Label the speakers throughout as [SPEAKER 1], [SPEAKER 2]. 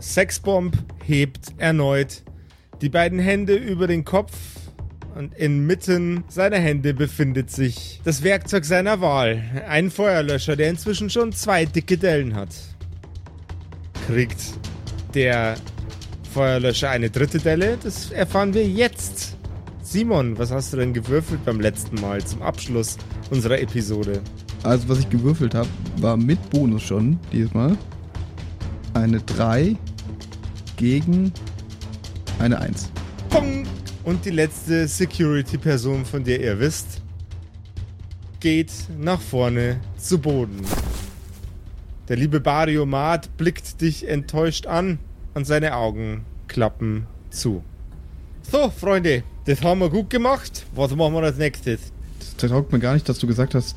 [SPEAKER 1] Sexbomb hebt erneut die beiden Hände über den Kopf und inmitten seiner Hände befindet sich das Werkzeug seiner Wahl. Ein Feuerlöscher, der inzwischen schon zwei dicke Dellen hat. Kriegt der Feuerlöscher eine dritte Delle? Das erfahren wir jetzt. Simon, was hast du denn gewürfelt beim letzten Mal zum Abschluss unserer Episode?
[SPEAKER 2] Also, was ich gewürfelt habe, war mit Bonus schon diesmal. Eine 3 gegen eine 1.
[SPEAKER 1] Pong! Und die letzte Security-Person, von der ihr wisst, geht nach vorne zu Boden. Der liebe Bario Mat blickt dich enttäuscht an und seine Augen klappen zu. So, Freunde, das haben wir gut gemacht. Was machen wir als nächstes?
[SPEAKER 2] Das taugt mir gar nicht, dass du gesagt hast,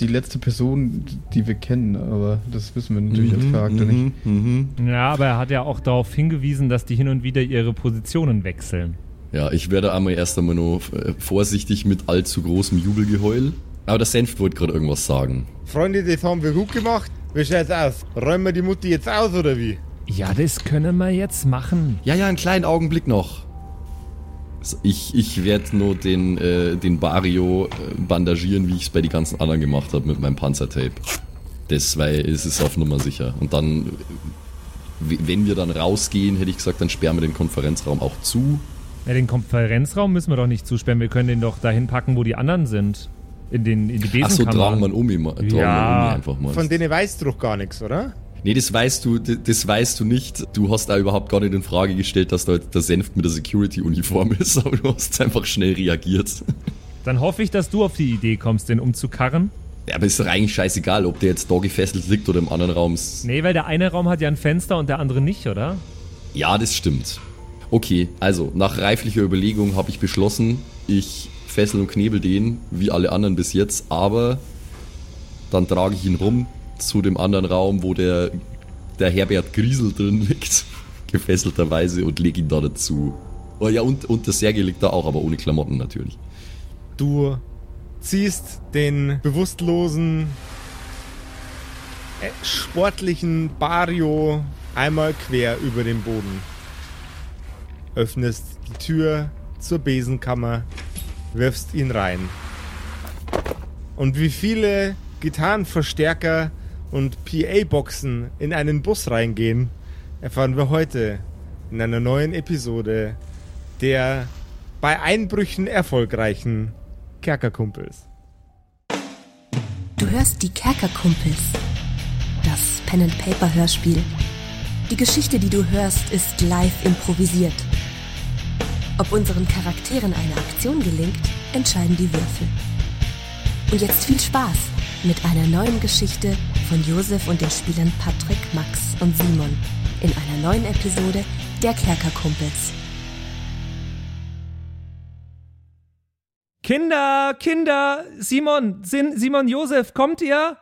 [SPEAKER 2] die letzte Person, die wir kennen, aber das wissen wir natürlich als Charakter nicht.
[SPEAKER 3] mhm.
[SPEAKER 4] Ja, aber er hat ja auch darauf hingewiesen, dass die hin und wieder ihre Positionen wechseln.
[SPEAKER 3] Ja, ich werde einmal erst einmal nur äh, vorsichtig mit allzu großem Jubelgeheul. Aber der Senf wollte gerade irgendwas sagen.
[SPEAKER 1] Freunde, das haben wir gut gemacht. Wie schaut's aus? Räumen wir die Mutti jetzt aus oder wie?
[SPEAKER 4] Ja, das können wir jetzt machen.
[SPEAKER 3] Ja, ja, einen kleinen Augenblick noch. Ich, ich werde nur den, äh, den Bario äh, bandagieren, wie ich es bei den ganzen anderen gemacht habe mit meinem Panzertape. Das, weil es ist auf Nummer sicher. Und dann, wenn wir dann rausgehen, hätte ich gesagt, dann sperren wir den Konferenzraum auch zu.
[SPEAKER 4] Ja, den Konferenzraum müssen wir doch nicht zusperren. Wir können den doch dahin packen, wo die anderen sind. In, den, in die
[SPEAKER 3] Ach so,
[SPEAKER 4] Besenkammer.
[SPEAKER 3] tragen wir ihn um, ihn
[SPEAKER 4] Ja,
[SPEAKER 3] um einfach mal.
[SPEAKER 1] Von denen weißt du doch gar nichts, oder?
[SPEAKER 3] Nee, das weißt du, das weißt du nicht. Du hast da überhaupt gar nicht in Frage gestellt, dass da jetzt der Senf mit der Security-Uniform ist, aber du hast einfach schnell reagiert.
[SPEAKER 4] Dann hoffe ich, dass du auf die Idee kommst, den umzukarren.
[SPEAKER 3] Ja, aber ist doch eigentlich scheißegal, ob der jetzt da gefesselt liegt oder im anderen Raum. ist-
[SPEAKER 4] Nee, weil der eine Raum hat ja ein Fenster und der andere nicht, oder?
[SPEAKER 3] Ja, das stimmt. Okay, also nach reiflicher Überlegung habe ich beschlossen, ich fessel und knebel den, wie alle anderen bis jetzt, aber dann trage ich ihn rum zu dem anderen Raum, wo der, der Herbert Griesel drin liegt, gefesselterweise, und lege ihn da dazu. Oh ja, und, und der Sergei liegt da auch, aber ohne Klamotten natürlich.
[SPEAKER 1] Du ziehst den bewusstlosen, äh, sportlichen Bario einmal quer über den Boden. Öffnest die Tür zur Besenkammer, wirfst ihn rein. Und wie viele Gitarrenverstärker und PA-Boxen in einen Bus reingehen, erfahren wir heute in einer neuen Episode der bei Einbrüchen erfolgreichen Kerkerkumpels.
[SPEAKER 5] Du hörst die Kerkerkumpels. Das Pen-and-Paper-Hörspiel. Die Geschichte, die du hörst, ist live improvisiert. Ob unseren Charakteren eine Aktion gelingt, entscheiden die Würfel. Und jetzt viel Spaß mit einer neuen Geschichte von Josef und den Spielern Patrick, Max und Simon in einer neuen Episode der Kerkerkumpels.
[SPEAKER 4] Kinder, Kinder, Simon, Sin, Simon, Josef, kommt ihr?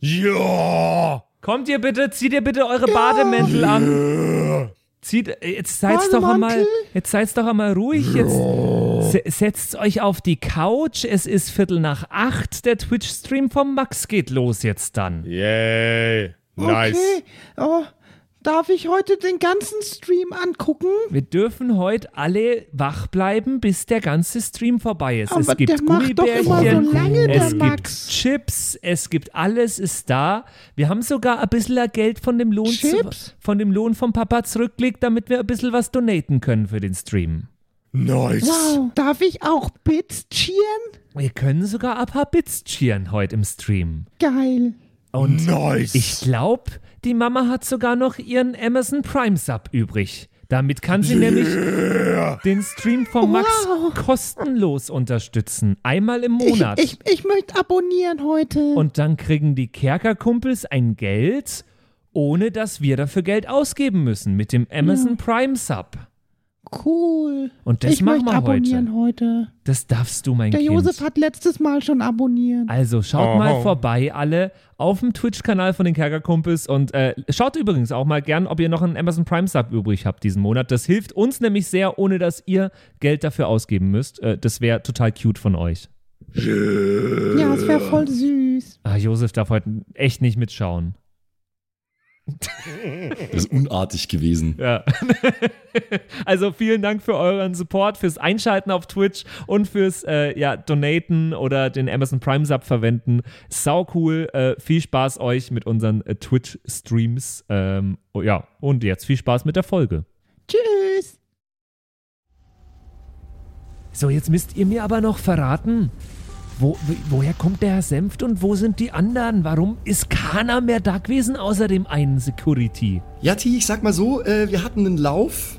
[SPEAKER 1] Ja!
[SPEAKER 4] Kommt ihr bitte, zieht ihr bitte eure Bademäntel an. Zieht, äh, jetzt seid's doch einmal, jetzt seid's doch einmal ruhig. Jetzt se- setzt euch auf die Couch. Es ist Viertel nach acht. Der Twitch-Stream vom Max geht los jetzt dann.
[SPEAKER 1] Yay! Nice.
[SPEAKER 6] Okay. Oh, darf ich heute den ganzen Stream angucken?
[SPEAKER 4] Wir dürfen heute alle wach bleiben, bis der ganze Stream vorbei ist.
[SPEAKER 6] Aber
[SPEAKER 4] es gibt
[SPEAKER 6] der macht doch immer
[SPEAKER 4] Gummibärchen,
[SPEAKER 6] so lange, der
[SPEAKER 4] es gibt
[SPEAKER 6] Max.
[SPEAKER 4] Chips, es gibt alles ist da. Wir haben sogar ein bisschen Geld von dem Lohn zu, von dem Lohn vom Papa zurückgelegt, damit wir ein bisschen was donaten können für den Stream.
[SPEAKER 1] Nice.
[SPEAKER 6] Wow. Darf ich auch Bits cheeren?
[SPEAKER 4] Wir können sogar ein paar Bits cheeren heute im Stream.
[SPEAKER 6] Geil.
[SPEAKER 4] Und
[SPEAKER 1] Nice.
[SPEAKER 4] ich glaube, die Mama hat sogar noch ihren Amazon Prime Sub übrig. Damit kann sie nämlich den Stream von Max
[SPEAKER 6] Wow.
[SPEAKER 4] kostenlos unterstützen. Einmal im Monat.
[SPEAKER 6] Ich, ich, ich möchte abonnieren heute.
[SPEAKER 4] Und dann kriegen die Kerkerkumpels ein Geld, ohne dass wir dafür Geld ausgeben müssen mit dem Amazon Prime Sub.
[SPEAKER 6] Cool.
[SPEAKER 4] Und das
[SPEAKER 6] ich
[SPEAKER 4] machen
[SPEAKER 6] möchte
[SPEAKER 4] wir
[SPEAKER 6] abonnieren heute.
[SPEAKER 4] Das darfst du, mein
[SPEAKER 6] Der
[SPEAKER 4] Kind.
[SPEAKER 6] Josef hat letztes Mal schon abonniert.
[SPEAKER 4] Also schaut
[SPEAKER 1] Aha.
[SPEAKER 4] mal vorbei, alle auf dem Twitch-Kanal von den Kerkerkumpels und äh, schaut übrigens auch mal gern, ob ihr noch einen Amazon Prime Sub übrig habt diesen Monat. Das hilft uns nämlich sehr, ohne dass ihr Geld dafür ausgeben müsst. Äh, das wäre total cute von euch.
[SPEAKER 6] Ja, es wäre voll süß.
[SPEAKER 4] Ah, Josef darf heute echt nicht mitschauen.
[SPEAKER 3] Das ist unartig gewesen.
[SPEAKER 4] Ja. also vielen Dank für euren Support, fürs Einschalten auf Twitch und fürs äh, ja, Donaten oder den Amazon Prime Sub verwenden. Sau cool. Äh, viel Spaß euch mit unseren äh, Twitch-Streams. Ähm, oh, ja, und jetzt viel Spaß mit der Folge.
[SPEAKER 6] Tschüss.
[SPEAKER 4] So, jetzt müsst ihr mir aber noch verraten, wo, woher kommt der Herr Senft und wo sind die anderen? Warum ist keiner mehr da gewesen außer dem einen Security?
[SPEAKER 3] Ja, T, ich sag mal so, äh, wir hatten einen Lauf.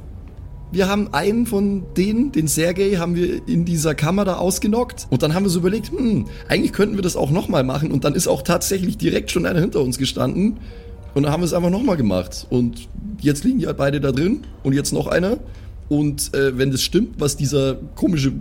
[SPEAKER 3] Wir haben einen von denen, den Sergei, haben wir in dieser Kammer da ausgenockt. Und dann haben wir so überlegt, hm, eigentlich könnten wir das auch nochmal machen. Und dann ist auch tatsächlich direkt schon einer hinter uns gestanden. Und dann haben wir es einfach nochmal gemacht. Und jetzt liegen die halt beide da drin. Und jetzt noch einer. Und äh, wenn das stimmt, was dieser komische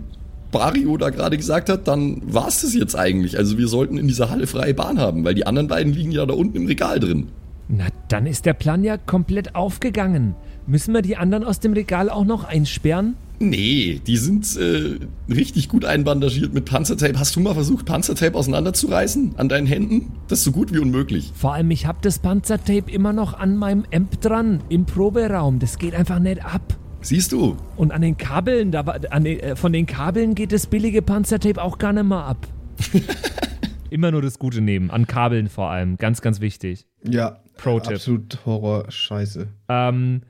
[SPEAKER 3] Bario da gerade gesagt hat, dann war es das jetzt eigentlich. Also wir sollten in dieser Halle freie Bahn haben, weil die anderen beiden liegen ja da unten im Regal drin.
[SPEAKER 4] Na, dann ist der Plan ja komplett aufgegangen. Müssen wir die anderen aus dem Regal auch noch einsperren?
[SPEAKER 3] Nee, die sind äh, richtig gut einbandagiert mit Panzertape. Hast du mal versucht, Panzertape auseinanderzureißen an deinen Händen? Das ist so gut wie unmöglich.
[SPEAKER 4] Vor allem, ich habe das Panzertape immer noch an meinem Amp dran, im Proberaum. Das geht einfach nicht ab.
[SPEAKER 3] Siehst du?
[SPEAKER 4] Und an den Kabeln, da, an den, äh, von den Kabeln geht das billige Panzertape auch gar nicht mehr ab. Immer nur das Gute nehmen, an Kabeln vor allem. Ganz, ganz wichtig.
[SPEAKER 2] Ja.
[SPEAKER 4] Pro-Tipp.
[SPEAKER 2] Absolut Horror-Scheiße.
[SPEAKER 4] Ähm,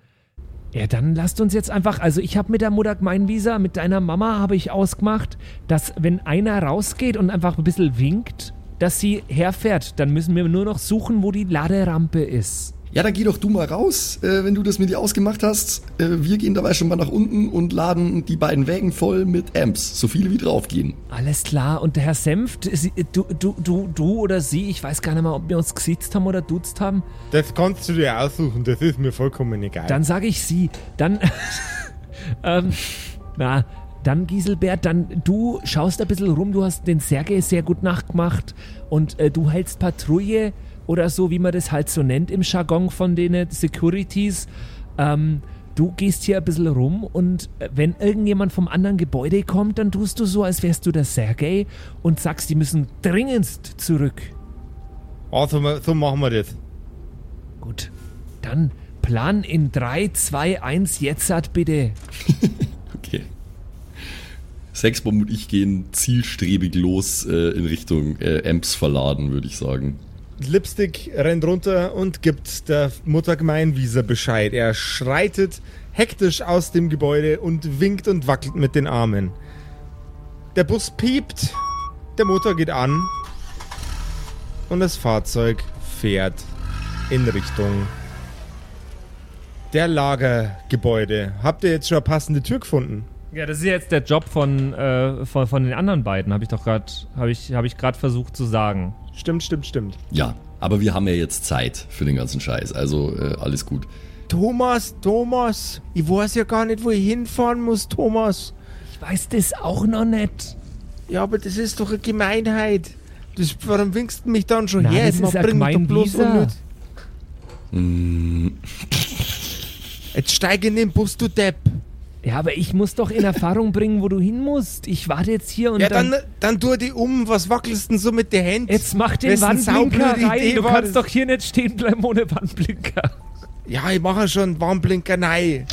[SPEAKER 4] ja, dann lasst uns jetzt einfach, also ich habe mit der Mutter Gemeinvisa, mit deiner Mama habe ich ausgemacht, dass wenn einer rausgeht und einfach ein bisschen winkt, dass sie herfährt. Dann müssen wir nur noch suchen, wo die Laderampe ist.
[SPEAKER 3] Ja, dann geh doch du mal raus, äh, wenn du das mit dir ausgemacht hast. Äh, wir gehen dabei schon mal nach unten und laden die beiden Wägen voll mit Amps, so viele wie draufgehen.
[SPEAKER 4] Alles klar. Und der Herr Senft, sie, du, du, du, du oder sie, ich weiß gar nicht mal, ob wir uns gesitzt haben oder duzt haben.
[SPEAKER 1] Das kannst du dir aussuchen, das ist mir vollkommen egal.
[SPEAKER 4] Dann sage ich sie. Dann, ähm, na, dann Giselbert, dann du schaust ein bisschen rum, du hast den Sergei sehr gut nachgemacht und äh, du hältst Patrouille oder so, wie man das halt so nennt im Jargon von den Securities. Ähm, du gehst hier ein bisschen rum und äh, wenn irgendjemand vom anderen Gebäude kommt, dann tust du so, als wärst du der Sergei und sagst, die müssen dringendst zurück.
[SPEAKER 1] also, so machen wir das.
[SPEAKER 4] Gut, dann Plan in 3, 2, 1, jetzt hat bitte.
[SPEAKER 3] Okay. Sexbomb und ich gehen zielstrebig los äh, in Richtung äh, Amps verladen, würde ich sagen.
[SPEAKER 1] Lipstick rennt runter und gibt der Mutter Gemeinwieser Bescheid. Er schreitet hektisch aus dem Gebäude und winkt und wackelt mit den Armen. Der Bus piept, der Motor geht an und das Fahrzeug fährt in Richtung der Lagergebäude. Habt ihr jetzt schon eine passende Tür gefunden?
[SPEAKER 4] Ja, das ist jetzt der Job von, äh, von, von den anderen beiden, habe ich doch gerade, habe ich, hab ich gerade versucht zu sagen.
[SPEAKER 1] Stimmt, stimmt, stimmt.
[SPEAKER 3] Ja, aber wir haben ja jetzt Zeit für den ganzen Scheiß, also äh, alles gut.
[SPEAKER 1] Thomas, Thomas, ich weiß ja gar nicht, wo ich hinfahren muss, Thomas.
[SPEAKER 4] Ich weiß das auch noch nicht.
[SPEAKER 1] Ja, aber das ist doch eine Gemeinheit. Das, warum winkst du mich dann schon
[SPEAKER 4] Nein,
[SPEAKER 1] her?
[SPEAKER 4] das
[SPEAKER 1] Man
[SPEAKER 4] ist ein
[SPEAKER 1] bringt doch bloß.
[SPEAKER 3] Mm,
[SPEAKER 1] Jetzt steig in den Bus, du Depp.
[SPEAKER 4] Ja, aber ich muss doch in Erfahrung bringen, wo du hin musst. Ich warte jetzt hier und
[SPEAKER 1] Ja,
[SPEAKER 4] dann,
[SPEAKER 1] dann, dann tu die um. Was wackelst denn so mit den Händen?
[SPEAKER 4] Jetzt mach den
[SPEAKER 1] Wessen
[SPEAKER 4] Wandblinker rein.
[SPEAKER 1] Idee
[SPEAKER 4] Du kannst
[SPEAKER 1] das?
[SPEAKER 4] doch hier nicht stehen bleiben ohne Wandblinker.
[SPEAKER 1] Ja, ich mache schon Warnblinker, nein.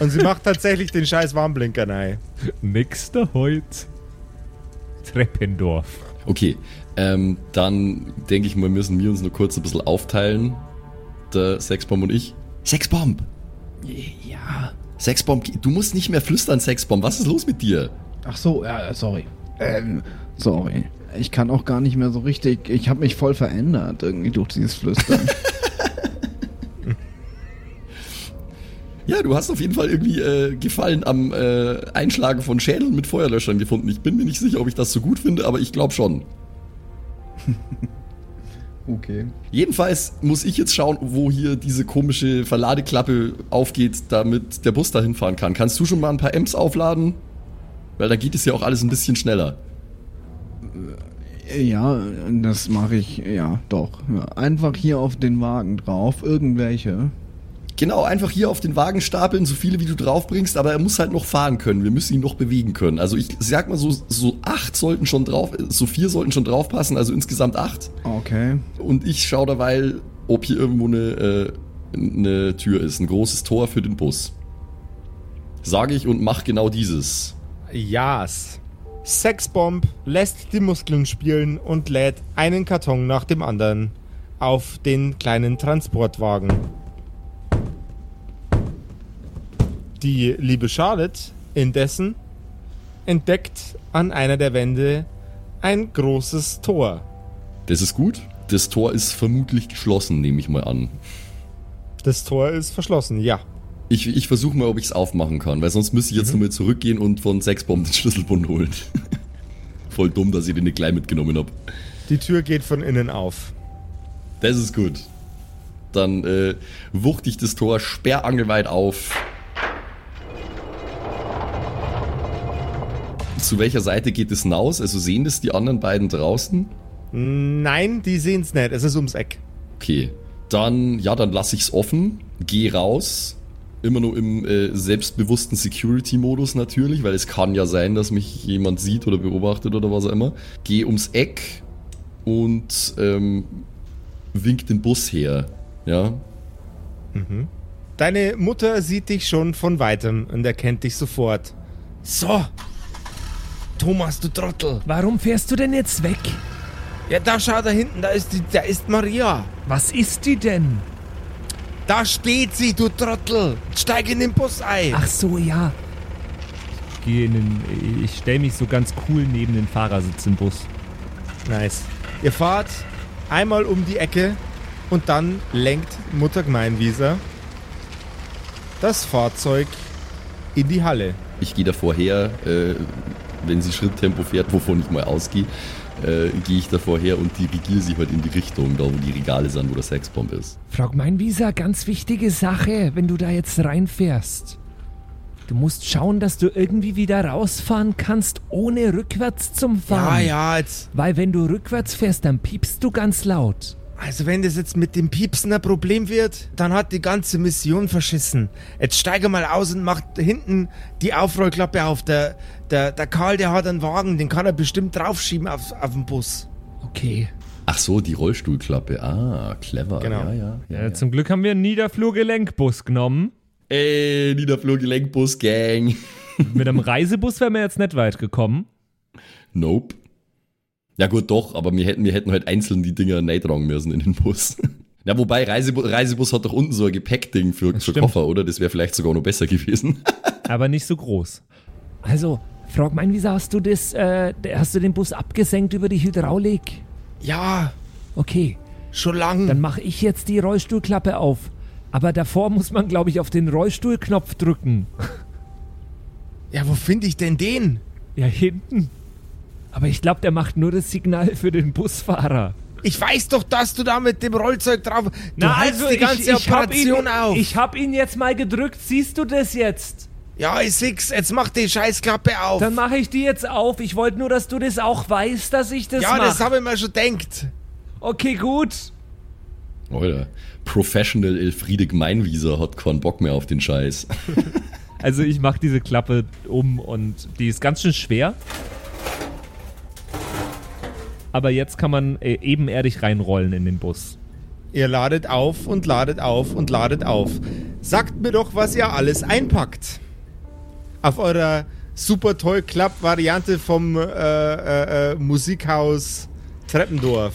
[SPEAKER 1] Und sie macht tatsächlich den scheiß Warnblinker, nein.
[SPEAKER 4] Nächster Heut. Treppendorf.
[SPEAKER 3] okay, ähm, dann denke ich mal, müssen wir uns nur kurz ein bisschen aufteilen. Der Sexbomb und ich. Sexbomb!
[SPEAKER 2] Ja.
[SPEAKER 3] Sexbomb, du musst nicht mehr flüstern, Sexbomb. Was ist los mit dir?
[SPEAKER 2] Ach so, ja, sorry. Ähm, sorry. Ich kann auch gar nicht mehr so richtig. Ich habe mich voll verändert irgendwie durch dieses Flüstern.
[SPEAKER 3] Ja, du hast auf jeden Fall irgendwie äh, Gefallen am äh, Einschlagen von Schädeln mit Feuerlöschern gefunden. Ich bin mir nicht sicher, ob ich das so gut finde, aber ich glaube schon.
[SPEAKER 2] okay.
[SPEAKER 3] Jedenfalls muss ich jetzt schauen, wo hier diese komische Verladeklappe aufgeht, damit der Bus dahin fahren kann. Kannst du schon mal ein paar Amps aufladen? Weil dann geht es ja auch alles ein bisschen schneller.
[SPEAKER 2] Ja, das mache ich. Ja, doch. Einfach hier auf den Wagen drauf. Irgendwelche.
[SPEAKER 3] Genau, einfach hier auf den Wagen stapeln, so viele wie du draufbringst, aber er muss halt noch fahren können. Wir müssen ihn noch bewegen können. Also ich sag mal so, so acht sollten schon drauf, so vier sollten schon draufpassen, also insgesamt acht.
[SPEAKER 2] Okay.
[SPEAKER 3] Und ich schaue derweil, ob hier irgendwo eine, äh, eine Tür ist, ein großes Tor für den Bus. Sage ich und mach genau dieses.
[SPEAKER 1] Jas. Sexbomb lässt die Muskeln spielen und lädt einen Karton nach dem anderen auf den kleinen Transportwagen. Die liebe Charlotte indessen entdeckt an einer der Wände ein großes Tor.
[SPEAKER 3] Das ist gut. Das Tor ist vermutlich geschlossen, nehme ich mal an.
[SPEAKER 1] Das Tor ist verschlossen, ja.
[SPEAKER 3] Ich, ich versuche mal, ob ich es aufmachen kann, weil sonst müsste ich jetzt nochmal zurückgehen und von Sexbomb den Schlüsselbund holen. Voll dumm, dass ich den nicht gleich mitgenommen habe.
[SPEAKER 1] Die Tür geht von innen auf.
[SPEAKER 3] Das ist gut. Dann äh, wucht ich das Tor sperrangelweit auf. Zu welcher Seite geht es hinaus? Also sehen das die anderen beiden draußen?
[SPEAKER 1] Nein, die sehen's nicht. Es ist ums Eck.
[SPEAKER 3] Okay. Dann, ja, dann lasse ich's offen, geh raus. Immer nur im äh, selbstbewussten Security-Modus natürlich, weil es kann ja sein, dass mich jemand sieht oder beobachtet oder was auch immer. Geh ums Eck und ähm, wink den Bus her. Ja.
[SPEAKER 1] Deine Mutter sieht dich schon von weitem und erkennt dich sofort. So. Thomas, du Trottel.
[SPEAKER 4] Warum fährst du denn jetzt weg?
[SPEAKER 1] Ja, da schau da hinten, da ist die, da ist Maria.
[SPEAKER 4] Was ist die denn?
[SPEAKER 1] Da steht sie, du Trottel. Steig in den Bus ein.
[SPEAKER 4] Ach so, ja. Ich gehe in den, ich stelle mich so ganz cool neben den Fahrersitz im Bus.
[SPEAKER 1] Nice. Ihr fahrt einmal um die Ecke und dann lenkt Mutter Gemeinwieser das Fahrzeug in die Halle.
[SPEAKER 3] Ich gehe davor her, äh, wenn sie Schritttempo fährt, wovon ich mal ausgehe, äh, gehe ich davor her und dirigiere sie halt in die Richtung, da wo die Regale sind, wo der Sexbomb ist.
[SPEAKER 4] Frau Meinwieser, ganz wichtige Sache, wenn du da jetzt reinfährst. Du musst schauen, dass du irgendwie wieder rausfahren kannst, ohne rückwärts zum
[SPEAKER 1] Ja,
[SPEAKER 4] Fahren.
[SPEAKER 1] ja, jetzt.
[SPEAKER 4] Weil wenn du rückwärts fährst, dann piepst du ganz laut.
[SPEAKER 1] Also wenn das jetzt mit dem Piepsen ein Problem wird, dann hat die ganze Mission verschissen. Jetzt steige mal aus und mach hinten die Aufrollklappe auf. Der, der, der Karl, der hat einen Wagen, den kann er bestimmt draufschieben auf, auf den Bus.
[SPEAKER 4] Okay.
[SPEAKER 3] Ach so, die Rollstuhlklappe. Ah, clever.
[SPEAKER 1] Genau.
[SPEAKER 3] Ja, ja. ja,
[SPEAKER 4] Ja,
[SPEAKER 3] ja.
[SPEAKER 4] Zum Glück haben wir einen Niederflurgelenkbus genommen.
[SPEAKER 3] Ey, Niederflurgelenkbus Gang.
[SPEAKER 4] Mit einem Reisebus wären wir jetzt nicht weit gekommen.
[SPEAKER 3] Nope. Ja gut, doch, aber wir hätten, wir hätten halt einzeln die Dinger neitragen müssen in den Bus. Ja, wobei Reisebus, Reisebus hat doch unten so ein Gepäckding für, für. Koffer, oder? Das wäre vielleicht sogar noch besser gewesen.
[SPEAKER 4] aber nicht so groß. Also, Frau Meinwieser, hast du das, äh, hast du den Bus abgesenkt über die Hydraulik?
[SPEAKER 1] Ja,
[SPEAKER 4] Okay,
[SPEAKER 1] schon lang.
[SPEAKER 4] dann mache ich jetzt die Rollstuhlklappe auf. Aber davor muss man, glaube ich, auf den Rollstuhlknopf drücken.
[SPEAKER 1] ja, wo finde ich denn den?
[SPEAKER 4] Ja, hinten. Aber ich glaube, der macht nur das Signal für den Busfahrer.
[SPEAKER 1] Ich weiß doch, dass du da mit dem Rollzeug drauf... Du hältst die ganze
[SPEAKER 4] also hab ihn,
[SPEAKER 1] Operation auf.
[SPEAKER 4] Ich hab ihn jetzt mal gedrückt. Siehst du das jetzt?
[SPEAKER 1] ja, ich seh's. Jetzt mach die Scheißklappe auf.
[SPEAKER 4] Dann mache ich die jetzt auf. Ich wollte nur, dass du das auch weißt, dass ich das
[SPEAKER 1] ja, das
[SPEAKER 4] mache.
[SPEAKER 1] habe ich mir schon denkt.
[SPEAKER 4] Okay, gut.
[SPEAKER 3] Alter, Professional Elfriede Gemeinwieser hat keinen Bock mehr auf den Scheiß.
[SPEAKER 4] Also ich mache diese Klappe um und die ist ganz schön schwer. Aber jetzt kann man äh, ebenerdig reinrollen in den Bus.
[SPEAKER 1] Ihr ladet auf und ladet auf und ladet auf. Sagt mir doch, was ihr alles einpackt. Auf eurer super toll Club-Variante vom äh, äh, äh, Musikhaus Treppendorf.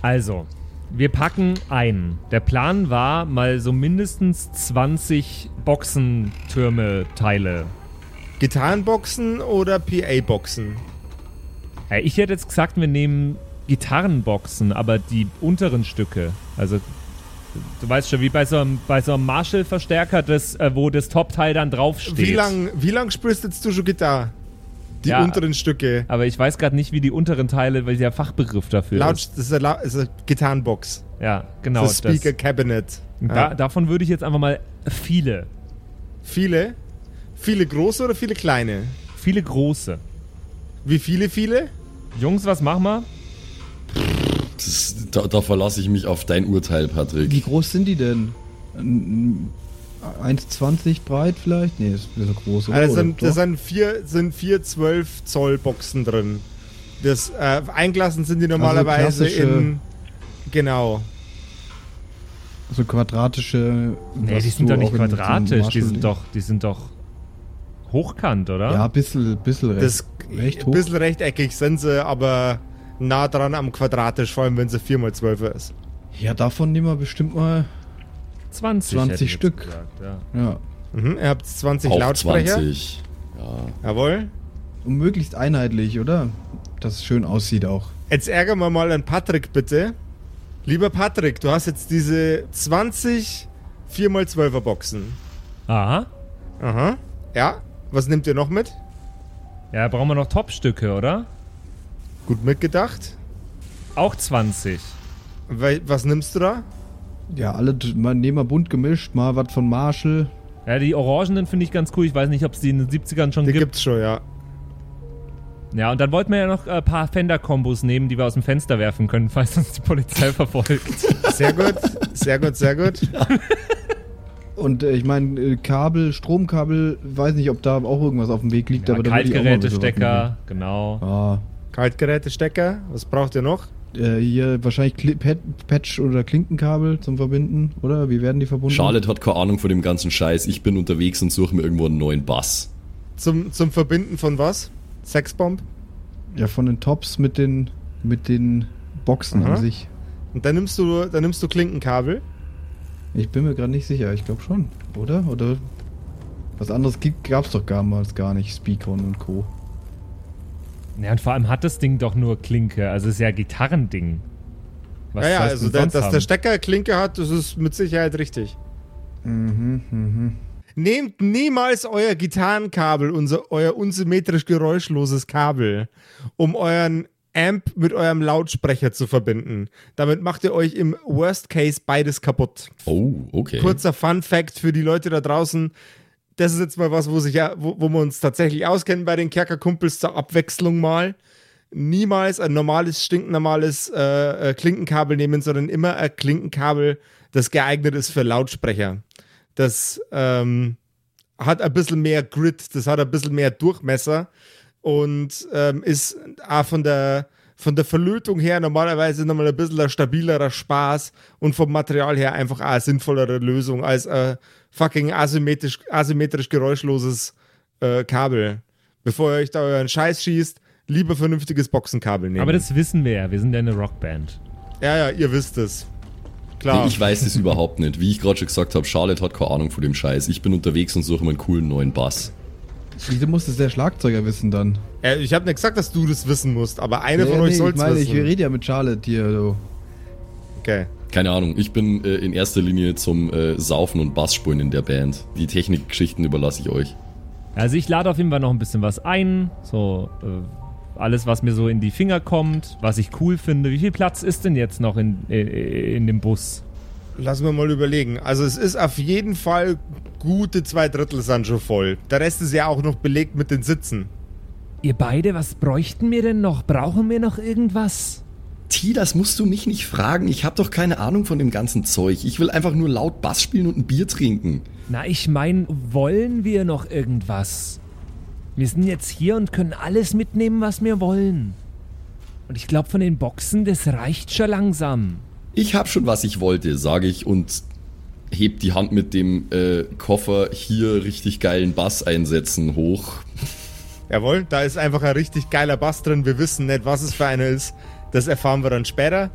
[SPEAKER 4] Also, wir packen ein. Der Plan war, mal so mindestens 20 Boxentürme-Teile.
[SPEAKER 1] Gitarrenboxen oder PA-Boxen?
[SPEAKER 4] Ja, ich hätte jetzt gesagt, wir nehmen Gitarrenboxen, aber die unteren Stücke. Also, du weißt schon, wie bei so einem, bei so einem Marshall-Verstärker, das, äh, wo das Top-Teil dann draufsteht.
[SPEAKER 1] Wie lang, wie lang spielst jetzt du schon Gitarre? Die
[SPEAKER 4] Ja.
[SPEAKER 1] unteren Stücke.
[SPEAKER 4] Aber ich weiß gerade nicht, wie die unteren Teile, weil der Fachbegriff dafür
[SPEAKER 1] Laut,
[SPEAKER 4] ist.
[SPEAKER 1] das ist eine, ist eine Gitarrenbox.
[SPEAKER 4] Ja, genau.
[SPEAKER 1] das Speaker
[SPEAKER 4] das,
[SPEAKER 1] Cabinet.
[SPEAKER 4] da,
[SPEAKER 1] Ja.
[SPEAKER 4] davon würde ich jetzt einfach mal viele,
[SPEAKER 1] Viele? Viele große oder viele kleine?
[SPEAKER 4] viele große.
[SPEAKER 1] Wie viele, viele?
[SPEAKER 4] Jungs, was machen wir?
[SPEAKER 3] Das, da, da verlasse ich mich auf dein Urteil,
[SPEAKER 2] Wie
[SPEAKER 3] Patrick.
[SPEAKER 2] groß sind die denn? Ein- 1,20 breit vielleicht? Nee, ist nicht so groß. Oder?
[SPEAKER 1] Also das, sind, das
[SPEAKER 2] doch?
[SPEAKER 1] sind vier, sind vier 12 Zoll Boxen drin. Das, äh, eingelassen sind die normalerweise
[SPEAKER 2] klassische-
[SPEAKER 1] in. Genau.
[SPEAKER 2] so quadratische.
[SPEAKER 4] Nee, die sind doch nicht quadratisch, die sind doch, die sind doch hochkant, oder?
[SPEAKER 2] Ja, ein bisschen, bisschen recht,
[SPEAKER 1] Das
[SPEAKER 2] recht
[SPEAKER 1] ein
[SPEAKER 2] hoch.
[SPEAKER 1] bisschen rechteckig sind sie, aber nah dran am quadratisch, vor allem wenn sie 4x12 ist.
[SPEAKER 2] Ja, davon nehmen wir bestimmt mal.
[SPEAKER 4] 20,
[SPEAKER 2] 20
[SPEAKER 4] hätte ich jetzt
[SPEAKER 2] Stück.
[SPEAKER 4] Gesagt, ja.
[SPEAKER 2] Ja.
[SPEAKER 1] Mhm, ihr habt 20
[SPEAKER 3] Auch
[SPEAKER 1] Lautsprecher.
[SPEAKER 3] 20. Ja.
[SPEAKER 1] Jawohl.
[SPEAKER 2] Und möglichst einheitlich, oder? Dass es schön aussieht auch.
[SPEAKER 1] Jetzt ärgern wir mal an Patrick bitte. Lieber Patrick, du hast jetzt diese 20 4x12er Boxen.
[SPEAKER 4] Aha.
[SPEAKER 1] Aha. Ja. Was nehmt ihr noch mit?
[SPEAKER 4] Ja, brauchen wir noch Topstücke, oder?
[SPEAKER 1] Gut mitgedacht.
[SPEAKER 4] Auch 20.
[SPEAKER 1] Wel- Was nimmst du da?
[SPEAKER 2] Ja, alle mal nehmen wir bunt gemischt, mal was von Marshall.
[SPEAKER 4] Ja, die Orangenen finde ich ganz cool. Ich weiß nicht, ob es die in den 70ern schon
[SPEAKER 1] Die
[SPEAKER 4] gibt.
[SPEAKER 1] gibt's schon, ja.
[SPEAKER 4] Ja, und dann wollten wir ja noch ein paar Fender-Kombos nehmen, die wir aus dem Fenster werfen können, falls uns die Polizei verfolgt.
[SPEAKER 1] Sehr gut, sehr gut, sehr gut.
[SPEAKER 2] Und äh, ich meine, äh, Kabel, Stromkabel, weiß nicht, ob da auch irgendwas auf dem Weg liegt,
[SPEAKER 4] Ja,
[SPEAKER 2] aber
[SPEAKER 4] Kaltgerätestecker, genau.
[SPEAKER 2] Ah,
[SPEAKER 1] Kaltgerätestecker, was braucht ihr noch?
[SPEAKER 2] äh, hier wahrscheinlich Kli Pat Patch oder Klinkenkabel zum Verbinden, oder? Wie werden die verbunden?
[SPEAKER 3] Charlotte hat keine Ahnung von dem ganzen Scheiß. Ich bin unterwegs und suche mir irgendwo einen neuen Bass.
[SPEAKER 1] Zum, zum Verbinden von was? Sexbomb?
[SPEAKER 2] Ja, von den Tops mit den, mit den Boxen
[SPEAKER 1] Aha.
[SPEAKER 2] an sich.
[SPEAKER 1] Und dann nimmst du, dann nimmst du Klinkenkabel.
[SPEAKER 2] Ich bin mir gerade nicht sicher, ich glaube schon, oder? Oder was anderes gab es doch damals gar nicht, Speakon und Co.
[SPEAKER 4] Ja, und vor allem hat das Ding doch nur Klinke. Also es ist ja ein Gitarrending. Was
[SPEAKER 1] ja, ja, also der, dass der
[SPEAKER 4] haben?
[SPEAKER 1] Stecker Klinke hat, das ist mit Sicherheit richtig.
[SPEAKER 2] Mhm, mhm.
[SPEAKER 1] Nehmt niemals euer Gitarrenkabel, unser, euer unsymmetrisch geräuschloses Kabel, um euren Amp mit eurem Lautsprecher zu verbinden. Damit macht ihr euch im Worst Case beides kaputt.
[SPEAKER 3] Oh, okay.
[SPEAKER 1] Kurzer Fun Fact für die Leute da draußen. Das ist jetzt mal was, wo, sich ja, wo, wo wir uns tatsächlich auskennen bei den Kerkerkumpels zur Abwechslung mal. Niemals ein normales, stinknormales äh, äh, Klinkenkabel nehmen, sondern immer ein Klinkenkabel, das geeignet ist für Lautsprecher. Das ähm, hat ein bisschen mehr Grit, das hat ein bisschen mehr Durchmesser und ähm, ist auch von der, von der Verlötung her normalerweise nochmal ein bisschen ein stabilerer Spaß und vom Material her einfach auch eine sinnvollere Lösung als ein fucking asymmetrisch, asymmetrisch geräuschloses äh, Kabel. Bevor ihr euch da euren Scheiß schießt, lieber vernünftiges Boxenkabel nehmen.
[SPEAKER 4] Aber das wissen wir ja. Wir sind ja eine Rockband.
[SPEAKER 1] ja, ja, ihr wisst es. Klar.
[SPEAKER 3] Nee, ich weiß das überhaupt nicht. Wie ich gerade schon gesagt habe, Charlotte hat keine Ahnung von dem Scheiß. Ich bin unterwegs und suche mir einen coolen neuen Bass.
[SPEAKER 2] Wieso muss es der Schlagzeuger wissen dann?
[SPEAKER 1] Äh, ich habe nicht gesagt, dass du das wissen musst, aber eine
[SPEAKER 2] Ja,
[SPEAKER 1] von
[SPEAKER 2] nee,
[SPEAKER 1] euch soll
[SPEAKER 2] ich
[SPEAKER 1] es
[SPEAKER 2] meine,
[SPEAKER 1] wissen.
[SPEAKER 2] ich rede ja mit Charlotte hier. So.
[SPEAKER 1] okay.
[SPEAKER 3] Keine Ahnung, ich bin äh, in erster Linie zum äh, Saufen und Bassspielen in der Band. Die Technikgeschichten überlasse ich euch.
[SPEAKER 4] Also ich lade auf jeden Fall noch ein bisschen was ein. So, äh, alles, was mir so in die Finger kommt, was ich cool finde. Wie viel Platz ist denn jetzt noch in, in, in dem Bus?
[SPEAKER 1] Lass mir mal überlegen. Also es ist auf jeden Fall gute zwei Drittel sind schon voll. Der Rest ist ja auch noch belegt mit den Sitzen.
[SPEAKER 4] Ihr beide, was bräuchten wir denn noch? Brauchen wir noch irgendwas?
[SPEAKER 3] T, das musst du mich nicht fragen. Ich habe doch keine Ahnung von dem ganzen Zeug. Ich will einfach nur laut Bass spielen und ein Bier trinken.
[SPEAKER 4] Na, ich meine, wollen wir noch irgendwas? Wir sind jetzt hier und können alles mitnehmen, was wir wollen. Und ich glaube, von den Boxen, das reicht schon langsam.
[SPEAKER 3] Ich habe schon, was ich wollte, sage ich und heb die Hand mit dem äh, Koffer hier richtig geilen Bass einsetzen hoch.
[SPEAKER 1] Jawohl, da ist einfach ein richtig geiler Bass drin. Wir wissen nicht, was es für einer ist. Das erfahren wir dann später.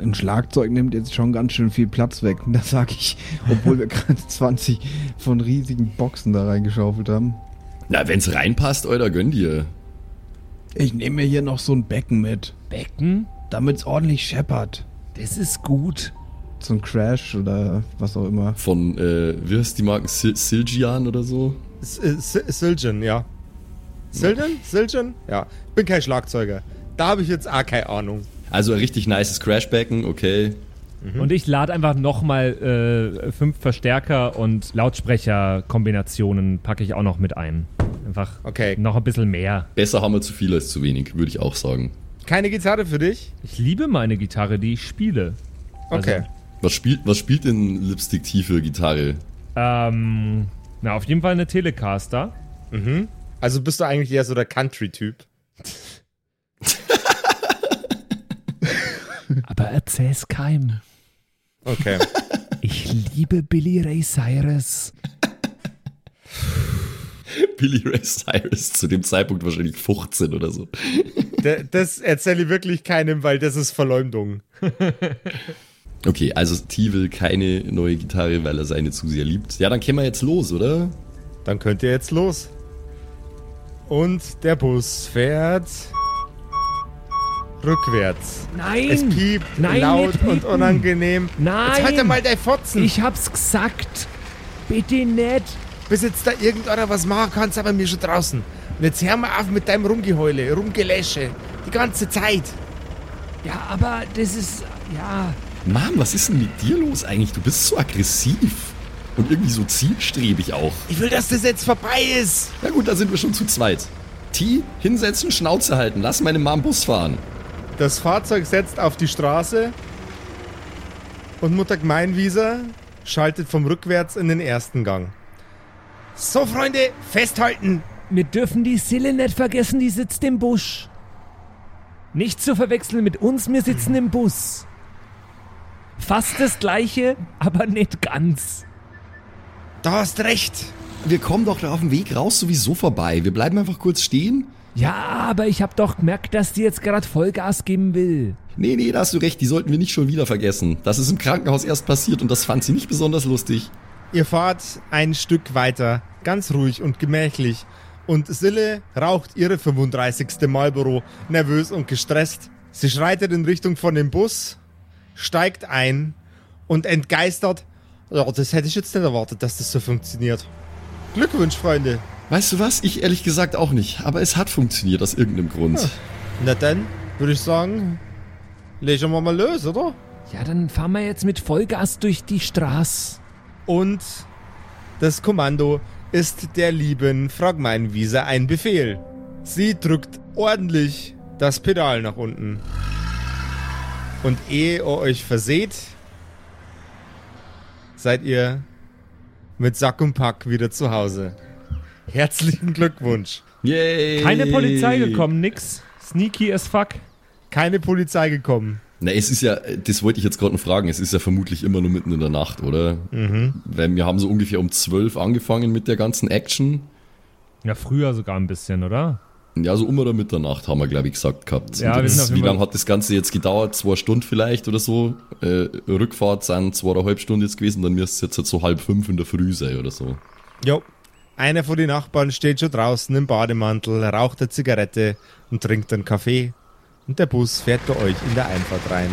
[SPEAKER 2] Ein Schlagzeug nimmt jetzt schon ganz schön viel Platz weg. Das sage ich, obwohl wir gerade 20 von riesigen Boxen da reingeschaufelt haben.
[SPEAKER 3] Na, wenn's reinpasst, Alter, gönn dir.
[SPEAKER 2] Ich nehme mir hier noch so ein Becken mit,
[SPEAKER 4] Becken?
[SPEAKER 2] damit es ordentlich scheppert.
[SPEAKER 4] Das ist gut.
[SPEAKER 2] So ein Crash oder was auch immer.
[SPEAKER 3] Von, äh, wie heißt die Marken? Sil Silgian oder so?
[SPEAKER 1] Äh, S Siljan, ja. Siljan? Siljan? Ja. Bin kein Schlagzeuger. Da habe ich jetzt auch keine Ahnung.
[SPEAKER 3] Also ein richtig nices Crashbecken, okay.
[SPEAKER 4] Und ich lade einfach nochmal äh, fünf Verstärker und Lautsprecherkombinationen packe ich auch noch mit ein. Einfach
[SPEAKER 1] Okay.
[SPEAKER 4] noch ein bisschen mehr.
[SPEAKER 3] Besser haben wir zu viel als zu wenig, würde ich auch sagen.
[SPEAKER 1] Keine Gitarre für dich?
[SPEAKER 4] Ich liebe meine Gitarre, die ich spiele. Also,
[SPEAKER 1] Okay.
[SPEAKER 3] Was spielt, was spielt denn Lipstick T für Gitarre?
[SPEAKER 4] Ähm, na, auf jeden Fall eine Telecaster.
[SPEAKER 1] Also bist du eigentlich eher so der Country-Typ.
[SPEAKER 4] Aber erzähl's keinem.
[SPEAKER 1] Okay.
[SPEAKER 4] Ich liebe Billy Ray Cyrus.
[SPEAKER 3] Billy Ray Cyrus zu dem Zeitpunkt wahrscheinlich 15 oder so.
[SPEAKER 1] Das erzähle ich wirklich keinem, weil das ist Verleumdung.
[SPEAKER 3] Okay, also T will keine neue Gitarre, weil er seine zu sehr liebt. Ja, dann können wir jetzt los, oder?
[SPEAKER 1] Dann könnt ihr jetzt los. Und der Bus fährt rückwärts.
[SPEAKER 4] Nein!
[SPEAKER 1] Es piept
[SPEAKER 4] Nein,
[SPEAKER 1] laut und unangenehm.
[SPEAKER 4] Nein!
[SPEAKER 1] Jetzt halt doch mal dein Fotzen.
[SPEAKER 4] Ich hab's gesagt. Bitte nicht.
[SPEAKER 1] Bis jetzt da irgendeiner was machen kann, sind wir mir schon draußen. Und jetzt hör mal auf mit deinem Rumgeheule, Rumgeläsche. Die ganze Zeit.
[SPEAKER 4] Ja, aber das ist. Ja.
[SPEAKER 3] Mann, was ist denn mit dir los eigentlich? Du bist so aggressiv. Und irgendwie so zielstrebig auch.
[SPEAKER 1] Ich will, dass das jetzt vorbei ist.
[SPEAKER 3] Na gut, da sind wir schon zu zweit. T, hinsetzen, Schnauze halten. Lass meine Mom Bus fahren.
[SPEAKER 1] Das Fahrzeug setzt auf die Straße und Mutter Gemeinwieser schaltet vom Rückwärts in den ersten Gang. So, Freunde, festhalten!
[SPEAKER 4] Wir dürfen die Sille nicht vergessen, die sitzt im Busch. Nicht zu verwechseln mit uns, wir sitzen im Bus. Fast das gleiche, aber nicht ganz.
[SPEAKER 1] Da hast recht.
[SPEAKER 3] Wir kommen doch da auf dem Weg raus sowieso vorbei. Wir bleiben einfach kurz stehen.
[SPEAKER 4] Ja, aber ich hab doch gemerkt, dass die jetzt gerade Vollgas geben will.
[SPEAKER 3] Nee, nee, da hast du recht. Die sollten wir nicht schon wieder vergessen. Das ist im Krankenhaus erst passiert und das fand sie nicht besonders lustig.
[SPEAKER 1] Ihr fahrt ein Stück weiter, ganz ruhig und gemächlich. Und Sille raucht ihre 35. Marlboro, nervös und gestresst. Sie schreitet in Richtung von dem Bus, steigt ein und entgeistert. Ja, das hätte ich jetzt nicht erwartet, dass das so funktioniert. Glückwunsch, Freunde.
[SPEAKER 3] Weißt du was? Ich ehrlich gesagt auch nicht. Aber es hat funktioniert aus irgendeinem Grund.
[SPEAKER 1] Na dann, würde ich sagen, legen wir mal los, oder?
[SPEAKER 4] Ja, dann fahren wir jetzt mit Vollgas durch die Straße.
[SPEAKER 1] Und das Kommando ist der lieben Fragmeinwiese ein Befehl. Sie drückt ordentlich das Pedal nach unten. Und ehe ihr euch verseht, seid ihr mit Sack und Pack wieder zu Hause. Herzlichen Glückwunsch.
[SPEAKER 3] Yay!
[SPEAKER 4] Keine Polizei gekommen, nix. Sneaky as fuck.
[SPEAKER 1] Keine Polizei gekommen.
[SPEAKER 3] Na, es ist ja, das wollte ich jetzt gerade noch fragen, es ist ja vermutlich immer nur mitten in der Nacht, oder? Mhm. Weil wir haben so ungefähr um 12 angefangen mit der ganzen Action.
[SPEAKER 4] Ja, früher sogar ein bisschen, oder?
[SPEAKER 3] Ja, so um oder Mitternacht haben wir, glaube ich, gesagt gehabt.
[SPEAKER 4] Ja,
[SPEAKER 3] das, wie lange hat das Ganze jetzt gedauert? Zwei Stunden vielleicht oder so? Äh, Rückfahrt sind zweieinhalb Stunden jetzt gewesen, dann müsste es jetzt halt so halb fünf in der Früh sein oder so.
[SPEAKER 1] Jo. Einer von den Nachbarn steht schon draußen im Bademantel, raucht eine Zigarette und trinkt einen Kaffee. Und der Bus fährt bei euch in der Einfahrt rein.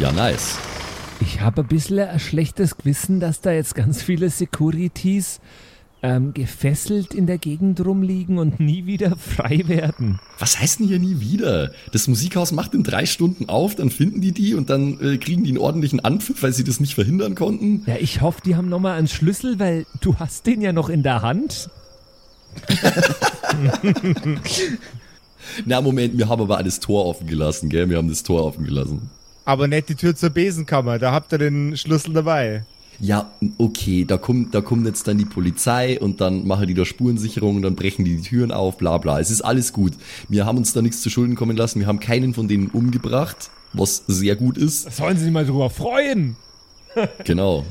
[SPEAKER 3] Ja, nice.
[SPEAKER 4] Ich habe ein bisschen ein schlechtes Gewissen, dass da jetzt ganz viele Securities ähm, gefesselt in der Gegend rumliegen und nie wieder frei werden.
[SPEAKER 3] Was heißt denn hier nie wieder? Das Musikhaus macht in drei Stunden auf, dann finden die die und dann äh, kriegen die einen ordentlichen Anpfiff, weil sie das nicht verhindern konnten.
[SPEAKER 4] Ja, ich hoffe, die haben nochmal einen Schlüssel, weil du hast den ja noch in der Hand.
[SPEAKER 3] Na, Moment, wir haben aber alles Tor offen gelassen, gell? Wir haben das Tor offen gelassen.
[SPEAKER 1] Aber nicht die Tür zur Besenkammer, da habt ihr den Schlüssel dabei.
[SPEAKER 3] Ja, okay, da kommt, da kommt jetzt dann die Polizei und dann machen die da Spurensicherung und dann brechen die die Türen auf, bla bla. Es ist alles gut. Wir haben uns da nichts zu Schulden kommen lassen. Wir haben keinen von denen umgebracht, was sehr gut ist.
[SPEAKER 4] Sollen sie sich mal drüber freuen.
[SPEAKER 3] Genau.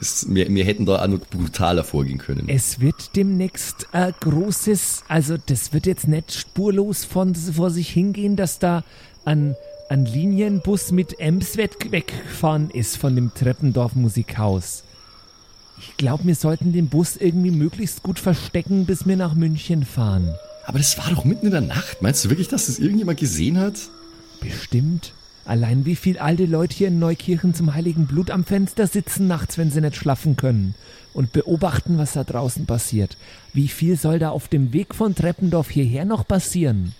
[SPEAKER 3] Es, wir, wir hätten da auch noch brutaler vorgehen können.
[SPEAKER 4] Es wird demnächst ein großes, also das wird jetzt nicht spurlos von vor sich hingehen, dass da ein, ein Linienbus mit Ems weg- weggefahren ist von dem Treppendorf Musikhaus. Ich glaube, wir sollten den Bus irgendwie möglichst gut verstecken, bis wir nach München fahren.
[SPEAKER 3] Aber das war doch mitten in der Nacht. Meinst du wirklich, dass das irgendjemand gesehen hat?
[SPEAKER 4] Bestimmt. Allein wie viel alte Leute hier in Neukirchen zum Heiligen Blut am Fenster sitzen nachts, wenn sie nicht schlafen können und beobachten, was da draußen passiert. Wie viel soll da auf dem Weg von Treppendorf hierher noch passieren?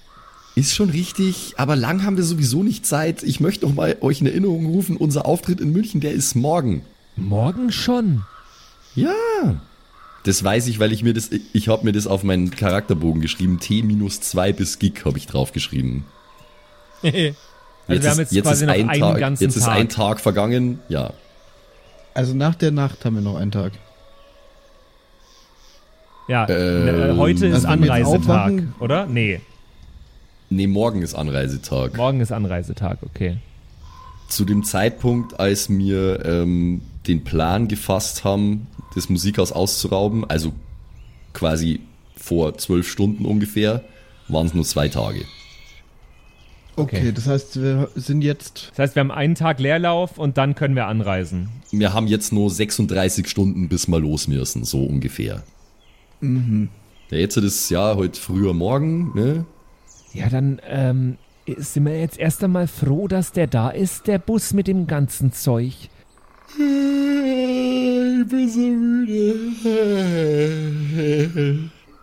[SPEAKER 3] Ist schon richtig, aber lang haben wir sowieso nicht Zeit. Ich möchte noch mal euch in Erinnerung rufen, unser Auftritt in München, der ist morgen.
[SPEAKER 4] Morgen schon.
[SPEAKER 3] Ja. Das weiß ich, weil ich mir das, ich habe mir das auf meinen Charakterbogen geschrieben. T-2 bis Gig habe ich draufgeschrieben.
[SPEAKER 4] Also
[SPEAKER 3] jetzt
[SPEAKER 4] wir haben
[SPEAKER 3] ist,
[SPEAKER 4] jetzt quasi
[SPEAKER 3] ist
[SPEAKER 4] noch
[SPEAKER 3] ein
[SPEAKER 4] einen
[SPEAKER 3] Tag,
[SPEAKER 4] ganzen
[SPEAKER 3] jetzt ist
[SPEAKER 4] Tag.
[SPEAKER 3] ein Tag vergangen. Ja,
[SPEAKER 2] Also nach der Nacht haben wir noch einen Tag.
[SPEAKER 4] Ja,
[SPEAKER 3] Ähm,
[SPEAKER 4] äh, heute ist
[SPEAKER 2] also
[SPEAKER 4] Anreisetag, oder? Nee,
[SPEAKER 3] nee, morgen ist Anreisetag.
[SPEAKER 4] morgen ist Anreisetag, okay.
[SPEAKER 3] Zu dem Zeitpunkt, als wir ähm, den Plan gefasst haben, das Musikhaus auszurauben, also quasi vor zwölf Stunden ungefähr, waren es nur zwei Tage.
[SPEAKER 2] Okay,
[SPEAKER 4] Okay.
[SPEAKER 2] das heißt, wir sind jetzt.
[SPEAKER 4] Das heißt, wir haben einen Tag Leerlauf und dann können wir anreisen.
[SPEAKER 3] Wir haben jetzt nur 36 Stunden, bis wir los müssen, so ungefähr.
[SPEAKER 2] Mhm.
[SPEAKER 3] Ja, jetzt ist es ja heute früher Morgen, ne?
[SPEAKER 4] Ja, dann ähm, sind wir jetzt erst einmal froh, dass der da ist, der Bus mit dem ganzen Zeug.
[SPEAKER 3] Ich bin so müde.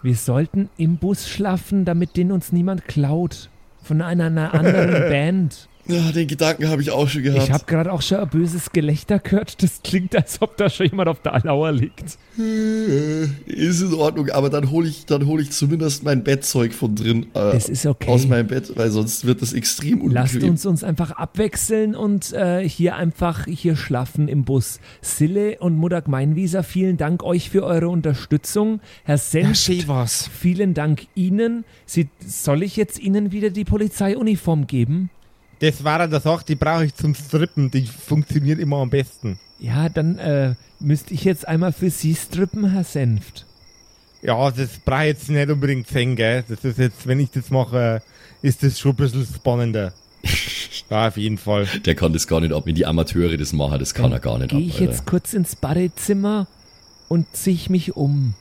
[SPEAKER 4] Wir sollten im Bus schlafen, damit den uns niemand klaut. Von einer, einer anderen Band.
[SPEAKER 3] Ja, den Gedanken habe ich auch schon gehabt.
[SPEAKER 4] Ich habe gerade auch schon ein böses Gelächter gehört. Das klingt, als ob da schon jemand auf der Lauer liegt.
[SPEAKER 3] Äh, Ist in Ordnung, aber dann hole ich, dann hole ich zumindest mein Bettzeug von drin äh,
[SPEAKER 4] Das ist okay.
[SPEAKER 3] aus meinem Bett, weil sonst wird das extrem unbequem.
[SPEAKER 4] Lasst uns uns einfach abwechseln und äh, hier einfach hier schlafen im Bus. Sille und Mutter Gmeinwieser, vielen Dank euch für eure Unterstützung. Herr Senft,
[SPEAKER 1] was.
[SPEAKER 4] vielen Dank Ihnen. Sie, soll ich jetzt Ihnen wieder die Polizeiuniform geben?
[SPEAKER 1] Das war das auch, die brauche ich zum Strippen. Die funktioniert immer am besten.
[SPEAKER 4] Ja, dann äh, müsste ich jetzt einmal für Sie strippen, Herr Senft.
[SPEAKER 1] Ja, das brauche ich jetzt nicht unbedingt sehen, gell? Das ist jetzt, wenn ich das mache, ist das schon ein bisschen spannender. ja, auf jeden Fall.
[SPEAKER 3] Der kann das gar nicht ab. Wenn die Amateure das machen, das kann er gar nicht
[SPEAKER 4] Gehe
[SPEAKER 3] ab.
[SPEAKER 4] ich
[SPEAKER 3] Alter.
[SPEAKER 4] jetzt kurz ins Badezimmer und ziehe ich mich um.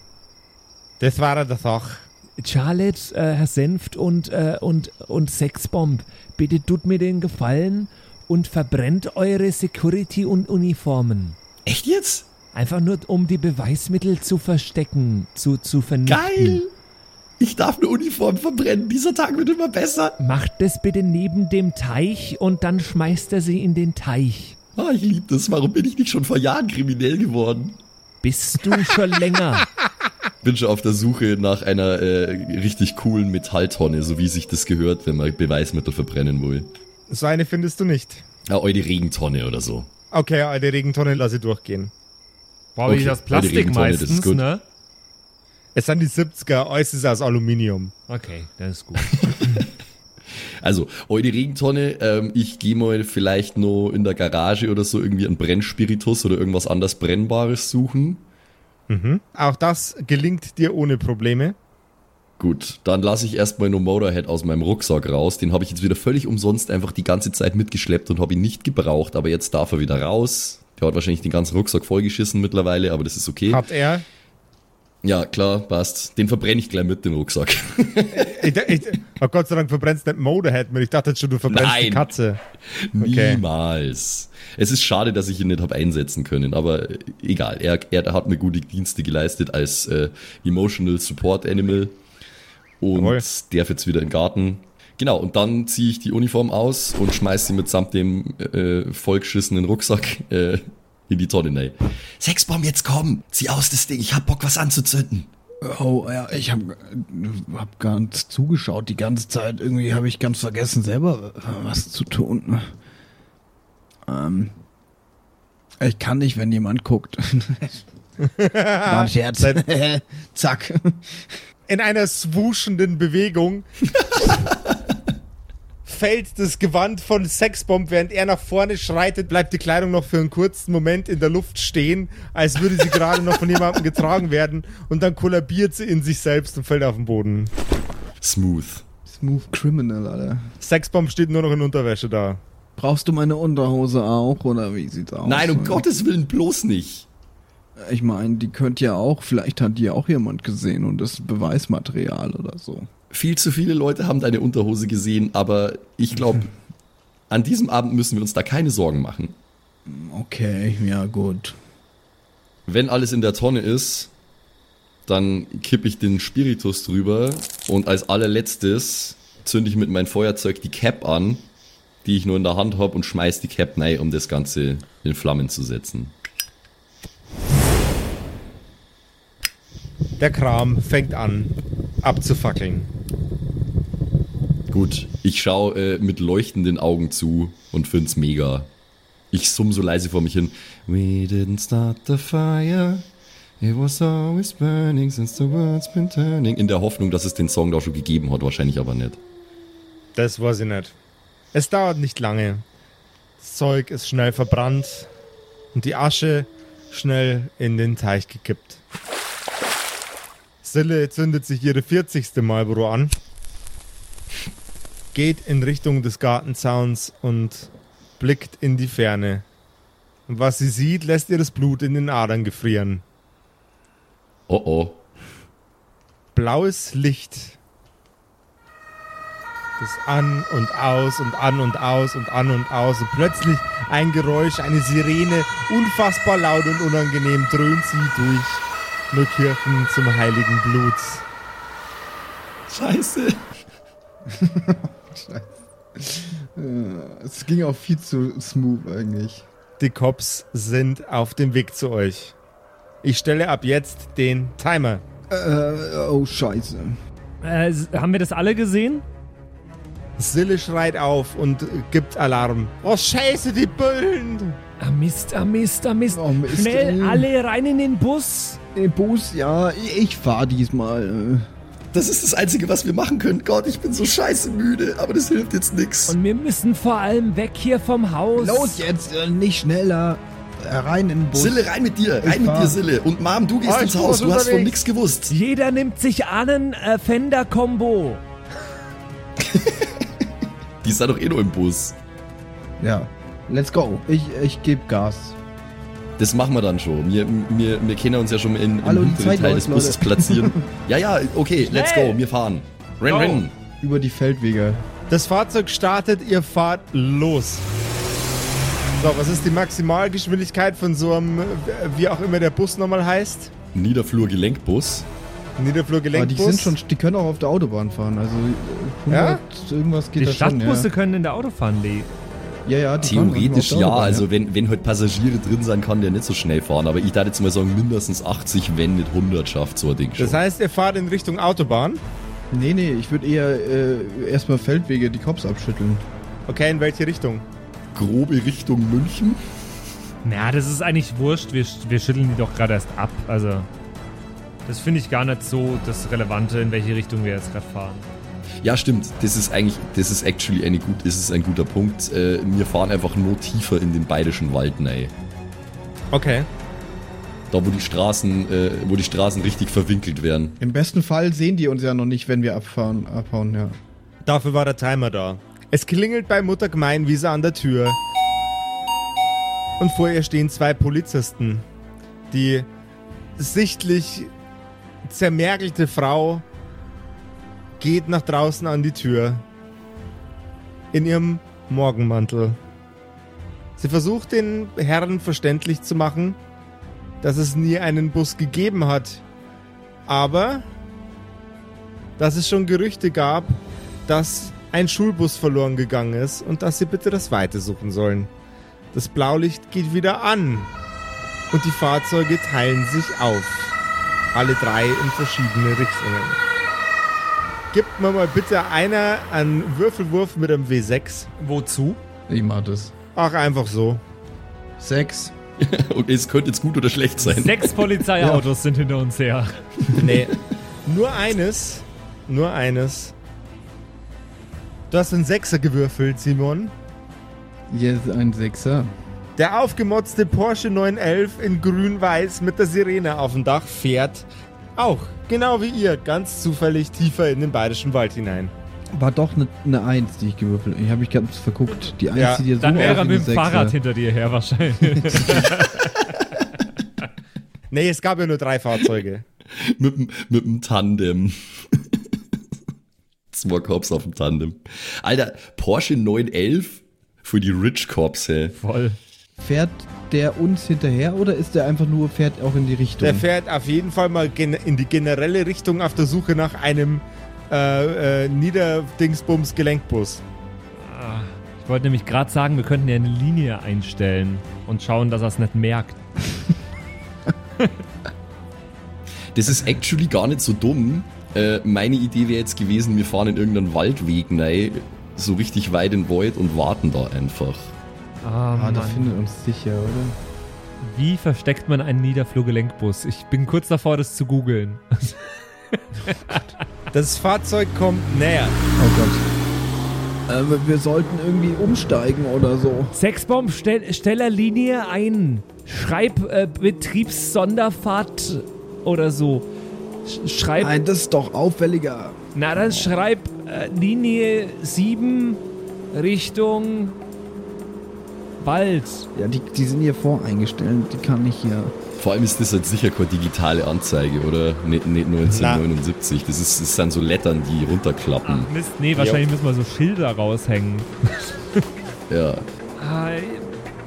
[SPEAKER 1] Das war das auch.
[SPEAKER 4] Charlotte, äh, Herr Senft und, äh, und, und Sexbomb, bitte tut mir den Gefallen und verbrennt eure Security und Uniformen.
[SPEAKER 3] Echt jetzt?
[SPEAKER 4] Einfach nur, um die Beweismittel zu verstecken, zu, zu vernichten.
[SPEAKER 3] Geil! Ich darf eine Uniform verbrennen. Dieser Tag wird immer besser.
[SPEAKER 4] Macht das bitte neben dem Teich und dann schmeißt er sie in den Teich.
[SPEAKER 3] Ah, ich liebe das. Warum bin ich nicht schon vor Jahren kriminell geworden?
[SPEAKER 4] Bist du schon länger?
[SPEAKER 3] Bin schon auf der Suche nach einer äh, richtig coolen Metalltonne, so wie sich das gehört, wenn man Beweismittel verbrennen will.
[SPEAKER 1] So eine findest du nicht.
[SPEAKER 3] Ja, eure Regentonne oder so.
[SPEAKER 1] Okay, alte Regentonne lasse ich durchgehen.
[SPEAKER 4] Brauche
[SPEAKER 3] Okay,
[SPEAKER 4] ich das Plastik
[SPEAKER 3] das
[SPEAKER 4] meistens,
[SPEAKER 3] gut.
[SPEAKER 4] ne?
[SPEAKER 1] Es sind die 70er, alles ist aus Aluminium.
[SPEAKER 4] Okay, das ist gut.
[SPEAKER 3] Also, eure Regentonne, ähm, ich gehe mal vielleicht noch in der Garage oder so irgendwie einen Brennspiritus oder irgendwas anderes Brennbares suchen.
[SPEAKER 1] Auch das gelingt dir ohne Probleme.
[SPEAKER 3] Gut, dann lasse ich erstmal nur Motorhead aus meinem Rucksack raus. Den habe ich jetzt wieder völlig umsonst einfach die ganze Zeit mitgeschleppt und habe ihn nicht gebraucht, aber jetzt darf er wieder raus. Der hat wahrscheinlich den ganzen Rucksack vollgeschissen mittlerweile, aber das ist okay.
[SPEAKER 1] Hat er.
[SPEAKER 3] Ja, klar, passt. Den verbrenne ich gleich mit, den Rucksack.
[SPEAKER 1] Ich, ich, oh Gott sei Dank verbrennst nicht Motorhead mit. Ich dachte jetzt schon, du verbrennst die
[SPEAKER 3] Nein.
[SPEAKER 1] Katze. Okay.
[SPEAKER 3] Niemals. Es ist schade, dass ich ihn nicht habe einsetzen können, aber äh, egal. Er, er hat mir gute Dienste geleistet als äh, Emotional Support Animal und
[SPEAKER 1] Jawohl.
[SPEAKER 3] darf jetzt wieder den Garten. Genau, und dann ziehe ich die Uniform aus und schmeiß sie mitsamt dem äh, vollgeschissenen Rucksack äh, in die Tonne rein. Sexbomb, jetzt komm! Zieh aus das Ding, ich hab Bock, was anzuzünden.
[SPEAKER 2] Oh, ja, ich habe hab ganz zugeschaut die ganze Zeit. Irgendwie habe ich ganz vergessen, selber was zu tun. Ähm, ich kann nicht, wenn jemand guckt. War ein Scherz. Zack.
[SPEAKER 1] In einer swooshenden Bewegung fällt das Gewand von Sexbomb, während er nach vorne schreitet, bleibt die Kleidung noch für einen kurzen Moment in der Luft stehen, als würde sie gerade noch von jemandem getragen werden und dann kollabiert sie in sich selbst und fällt auf den Boden.
[SPEAKER 3] Smooth.
[SPEAKER 2] Smooth Criminal, Alter.
[SPEAKER 1] Sexbomb steht nur noch in Unterwäsche da.
[SPEAKER 2] Brauchst du meine Unterhose auch oder wie sieht's aus?
[SPEAKER 3] Nein, um Gottes Willen bloß nicht.
[SPEAKER 2] Ich meine, die könnte ja auch, vielleicht hat die auch jemand gesehen und das ist Beweismaterial oder so.
[SPEAKER 3] Viel zu viele Leute haben deine Unterhose gesehen, aber ich glaube, an diesem Abend müssen wir uns da keine Sorgen machen.
[SPEAKER 2] Okay, ja gut.
[SPEAKER 3] Wenn alles in der Tonne ist, dann kippe ich den Spiritus drüber und als allerletztes zünde ich mit meinem Feuerzeug die Cap an, die ich nur in der Hand habe und schmeiß die Cap rein, um das Ganze in Flammen zu setzen.
[SPEAKER 1] Der Kram fängt an abzufackeln.
[SPEAKER 3] Gut, Ich schaue äh, mit leuchtenden Augen zu und find's mega. Ich summ so leise vor mich hin. We didn't start the fire. It was always burning since the world's been turning. In der Hoffnung, dass es den Song da schon gegeben hat, wahrscheinlich aber nicht.
[SPEAKER 1] Das weiß ich nicht. Es dauert nicht lange. Das Zeug ist schnell verbrannt und die Asche schnell in den Teich gekippt. Sille zündet sich ihre 40. Marlboro an, geht in Richtung des Gartenzauns und blickt in die Ferne. Und was sie sieht, lässt ihr das Blut in den Adern gefrieren.
[SPEAKER 3] Oh oh.
[SPEAKER 1] blaues Licht. Das an und aus und an und aus und an und aus. Und plötzlich ein Geräusch, eine Sirene, unfassbar laut und unangenehm dröhnt sie durch nur Kirchen zum heiligen Blut.
[SPEAKER 3] Scheiße.
[SPEAKER 2] Es ging auch viel zu smooth eigentlich.
[SPEAKER 1] Die Cops sind auf dem Weg zu euch. Ich stelle ab jetzt den Timer.
[SPEAKER 2] Äh, oh scheiße.
[SPEAKER 4] Äh, haben wir das alle gesehen?
[SPEAKER 1] Sille schreit auf und gibt Alarm. Oh Scheiße, die Bullen!
[SPEAKER 4] Ah Mist, ah Mist, ah Mist.
[SPEAKER 2] Oh, Mist,
[SPEAKER 4] Schnell
[SPEAKER 2] ey.
[SPEAKER 4] alle rein in den Bus.
[SPEAKER 2] Ey, Bus, ja, ich fahr diesmal.
[SPEAKER 3] Das ist das Einzige, was wir machen können. Gott, ich bin so scheiße müde, aber das hilft jetzt nix.
[SPEAKER 4] Und wir müssen vor allem weg hier vom Haus.
[SPEAKER 2] Los jetzt, äh, nicht schneller. Rein in den Bus.
[SPEAKER 3] Sille, rein mit dir, rein
[SPEAKER 2] Ich
[SPEAKER 3] mit
[SPEAKER 2] fahr.
[SPEAKER 3] dir, Sille. Und Mom, du gehst
[SPEAKER 1] ich
[SPEAKER 3] ins Haus, du hast von nix gewusst.
[SPEAKER 4] Jeder nimmt sich einen äh, Fender-Kombo.
[SPEAKER 3] Die ist ja doch eh nur im Bus.
[SPEAKER 2] Ja, let's go. Ich, ich gebe Gas.
[SPEAKER 3] Das machen wir dann schon. Wir, wir, wir können uns ja schon in, im
[SPEAKER 2] Hallo,
[SPEAKER 3] hinteren Teil des Busses
[SPEAKER 2] Leute.
[SPEAKER 3] platzieren. ja, ja, okay, let's
[SPEAKER 4] Schnell.
[SPEAKER 3] go, wir fahren. Renn,
[SPEAKER 4] Go.
[SPEAKER 3] renn.
[SPEAKER 2] Über die Feldwege.
[SPEAKER 1] Das Fahrzeug startet, ihr fahrt los. So, was ist die Maximalgeschwindigkeit von so einem, wie auch immer der Bus nochmal heißt?
[SPEAKER 3] Niederflur-Gelenkbus.
[SPEAKER 2] Aber die
[SPEAKER 1] Niederflurgelenkbus?
[SPEAKER 2] sind schon, die können auch auf der Autobahn fahren. Also äh, 100, irgendwas geht
[SPEAKER 4] Die
[SPEAKER 2] da schon.
[SPEAKER 4] Stadtbusse
[SPEAKER 2] Ja,
[SPEAKER 4] können in der Auto fahren, Lee.
[SPEAKER 2] Ja, ja die
[SPEAKER 3] Theoretisch ja,
[SPEAKER 2] Autobahn,
[SPEAKER 3] also wenn, wenn halt Passagiere drin sein, kann der nicht so schnell fahren. Aber ich darf jetzt mal sagen, mindestens 80, wenn nicht 100 schafft so ein Ding schon.
[SPEAKER 1] Das heißt, ihr fahrt in Richtung Autobahn.
[SPEAKER 2] Nee, nee, ich würde eher äh, erstmal Feldwege die Cops abschütteln.
[SPEAKER 1] Okay, in welche Richtung?
[SPEAKER 3] Grobe Richtung München.
[SPEAKER 4] Na, das ist eigentlich wurscht. Wir, wir schütteln die doch gerade erst ab. Also, das finde ich gar nicht so das Relevante, in welche Richtung wir jetzt gerade fahren.
[SPEAKER 3] Ja, stimmt. Das ist eigentlich, das ist actually eine gut, das ist ein guter Punkt. Äh, wir fahren einfach nur tiefer in den bayerischen Wald rein.
[SPEAKER 1] Okay.
[SPEAKER 3] Da, wo die Straßen, äh, wo die Straßen richtig verwinkelt werden.
[SPEAKER 2] Im besten Fall sehen die uns ja noch nicht, wenn wir abfahren, abhauen, ja.
[SPEAKER 1] Dafür war der Timer da. Es klingelt bei Mutter Gemeinwiese an der Tür. Und vor ihr stehen zwei Polizisten. Die sichtlich zermergelte Frau geht nach draußen an die Tür. In ihrem Morgenmantel. Sie versucht den Herren verständlich zu machen, dass es nie einen Bus gegeben hat. Aber dass es schon Gerüchte gab, dass ein Schulbus verloren gegangen ist und dass sie bitte das Weite suchen sollen. Das Blaulicht geht wieder an und die Fahrzeuge teilen sich auf. Alle drei in verschiedene Richtungen. Gibt mir mal bitte einer einen Würfelwurf mit einem W6.
[SPEAKER 4] Wozu?
[SPEAKER 2] Ich mach das.
[SPEAKER 1] Ach, einfach so.
[SPEAKER 2] Sechs.
[SPEAKER 3] Und es könnte jetzt gut oder schlecht sein.
[SPEAKER 4] Sechs Polizeiautos sind hinter uns her.
[SPEAKER 1] Nee. nur eines. Nur eines. Du hast einen Sechser gewürfelt, Simon.
[SPEAKER 2] Jetzt ein Sechser.
[SPEAKER 1] Der aufgemotzte Porsche 911 in grün-weiß mit der Sirene auf dem Dach fährt auch, genau wie ihr, ganz zufällig tiefer in den bayerischen Wald hinein.
[SPEAKER 2] War doch eine ne Eins, die ich gewürfelt habe. Ich habe mich ganz verguckt. Die Eins,
[SPEAKER 1] Ja,
[SPEAKER 2] die dir so
[SPEAKER 4] Dann wäre er mit dem
[SPEAKER 2] Sechser.
[SPEAKER 4] Fahrrad hinter dir her wahrscheinlich.
[SPEAKER 1] Nee, es gab ja nur drei Fahrzeuge.
[SPEAKER 3] mit, dem- mit dem Tandem. Zwei Cops auf dem Tandem. Alter, Porsche 911 für die Rich Cops, hey.
[SPEAKER 4] Voll.
[SPEAKER 2] Fährt der uns hinterher oder ist der einfach nur, fährt auch in die Richtung?
[SPEAKER 1] Der fährt auf jeden Fall mal in die generelle Richtung auf der Suche nach einem äh, äh, Niederdingsbums Gelenkbus.
[SPEAKER 4] Ah, Ich wollte nämlich gerade sagen, wir könnten ja eine Linie einstellen und schauen, dass er es nicht merkt.
[SPEAKER 3] Das ist actually gar nicht so dumm. Äh, meine Idee wäre jetzt gewesen, wir fahren in irgendeinen Waldweg rein so richtig weit in Void und warten da einfach.
[SPEAKER 4] Ah,
[SPEAKER 2] Ah, der
[SPEAKER 4] Mann.
[SPEAKER 2] findet uns sicher, oder?
[SPEAKER 4] Wie versteckt man einen Niederflurgelenkbus? Ich bin kurz davor, das zu googeln.
[SPEAKER 1] Das Fahrzeug kommt näher.
[SPEAKER 2] Oh Gott. Äh, wir- sollten irgendwie umsteigen oder so.
[SPEAKER 4] Sechsbaum, stell, Stellerlinie ein. Schreib äh, Betriebssonderfahrt oder so. Sch schreib.
[SPEAKER 2] Nein, das ist doch auffälliger.
[SPEAKER 4] Na, dann schreib äh, Linie 7 Richtung Wald.
[SPEAKER 2] Ja, die, die sind hier voreingestellt. Die kann ich hier.
[SPEAKER 3] Vor allem ist das halt sicher keine digitale Anzeige, oder? Nicht, nicht 1979. Das, ist, das sind so Lettern, die runterklappen.
[SPEAKER 4] Mist, nee, wahrscheinlich müssen wir so Schilder raushängen.
[SPEAKER 3] Ja.
[SPEAKER 4] Ah,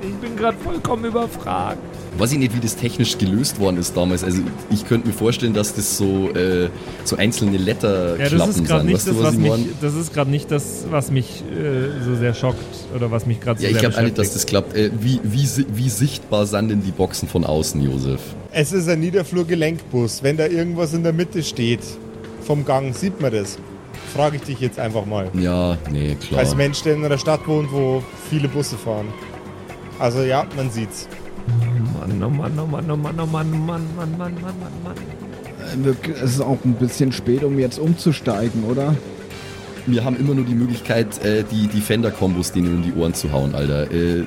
[SPEAKER 4] ich bin gerade vollkommen überfragt.
[SPEAKER 3] Weiß ich nicht, wie das technisch gelöst worden ist damals. Also ich könnte mir vorstellen, dass das so, äh, so einzelne Letterklappen
[SPEAKER 4] Ja, das ist gerade
[SPEAKER 3] sind.
[SPEAKER 4] nicht
[SPEAKER 3] Weißt
[SPEAKER 4] das,
[SPEAKER 3] du, was
[SPEAKER 4] was
[SPEAKER 3] ich
[SPEAKER 4] mich,
[SPEAKER 3] meine?
[SPEAKER 4] das ist gerade nicht das, was mich äh, so sehr schockt oder was mich gerade so
[SPEAKER 3] Ja, ich glaube auch nicht, dass das klappt. Äh, wie, wie, wie sichtbar sind denn die Boxen von außen, Josef?
[SPEAKER 1] Es ist ein Niederflurgelenkbus. Wenn da irgendwas in der Mitte steht vom Gang, sieht man das. Frage ich dich jetzt einfach mal.
[SPEAKER 3] Ja, nee, klar.
[SPEAKER 1] Als Mensch, der in einer Stadt wohnt, wo viele Busse fahren. Also ja, man sieht's.
[SPEAKER 4] Mann, oh Mann, oh Mann, oh Mann, oh Mann, Mann, Mann, Mann, Mann, Mann, Mann.
[SPEAKER 2] Äh, Es ist auch ein bisschen spät, um jetzt umzusteigen, oder?
[SPEAKER 3] Wir haben immer nur die Möglichkeit, äh, die, die Fender-Kombos denen um die Ohren zu hauen, Alter. Äh,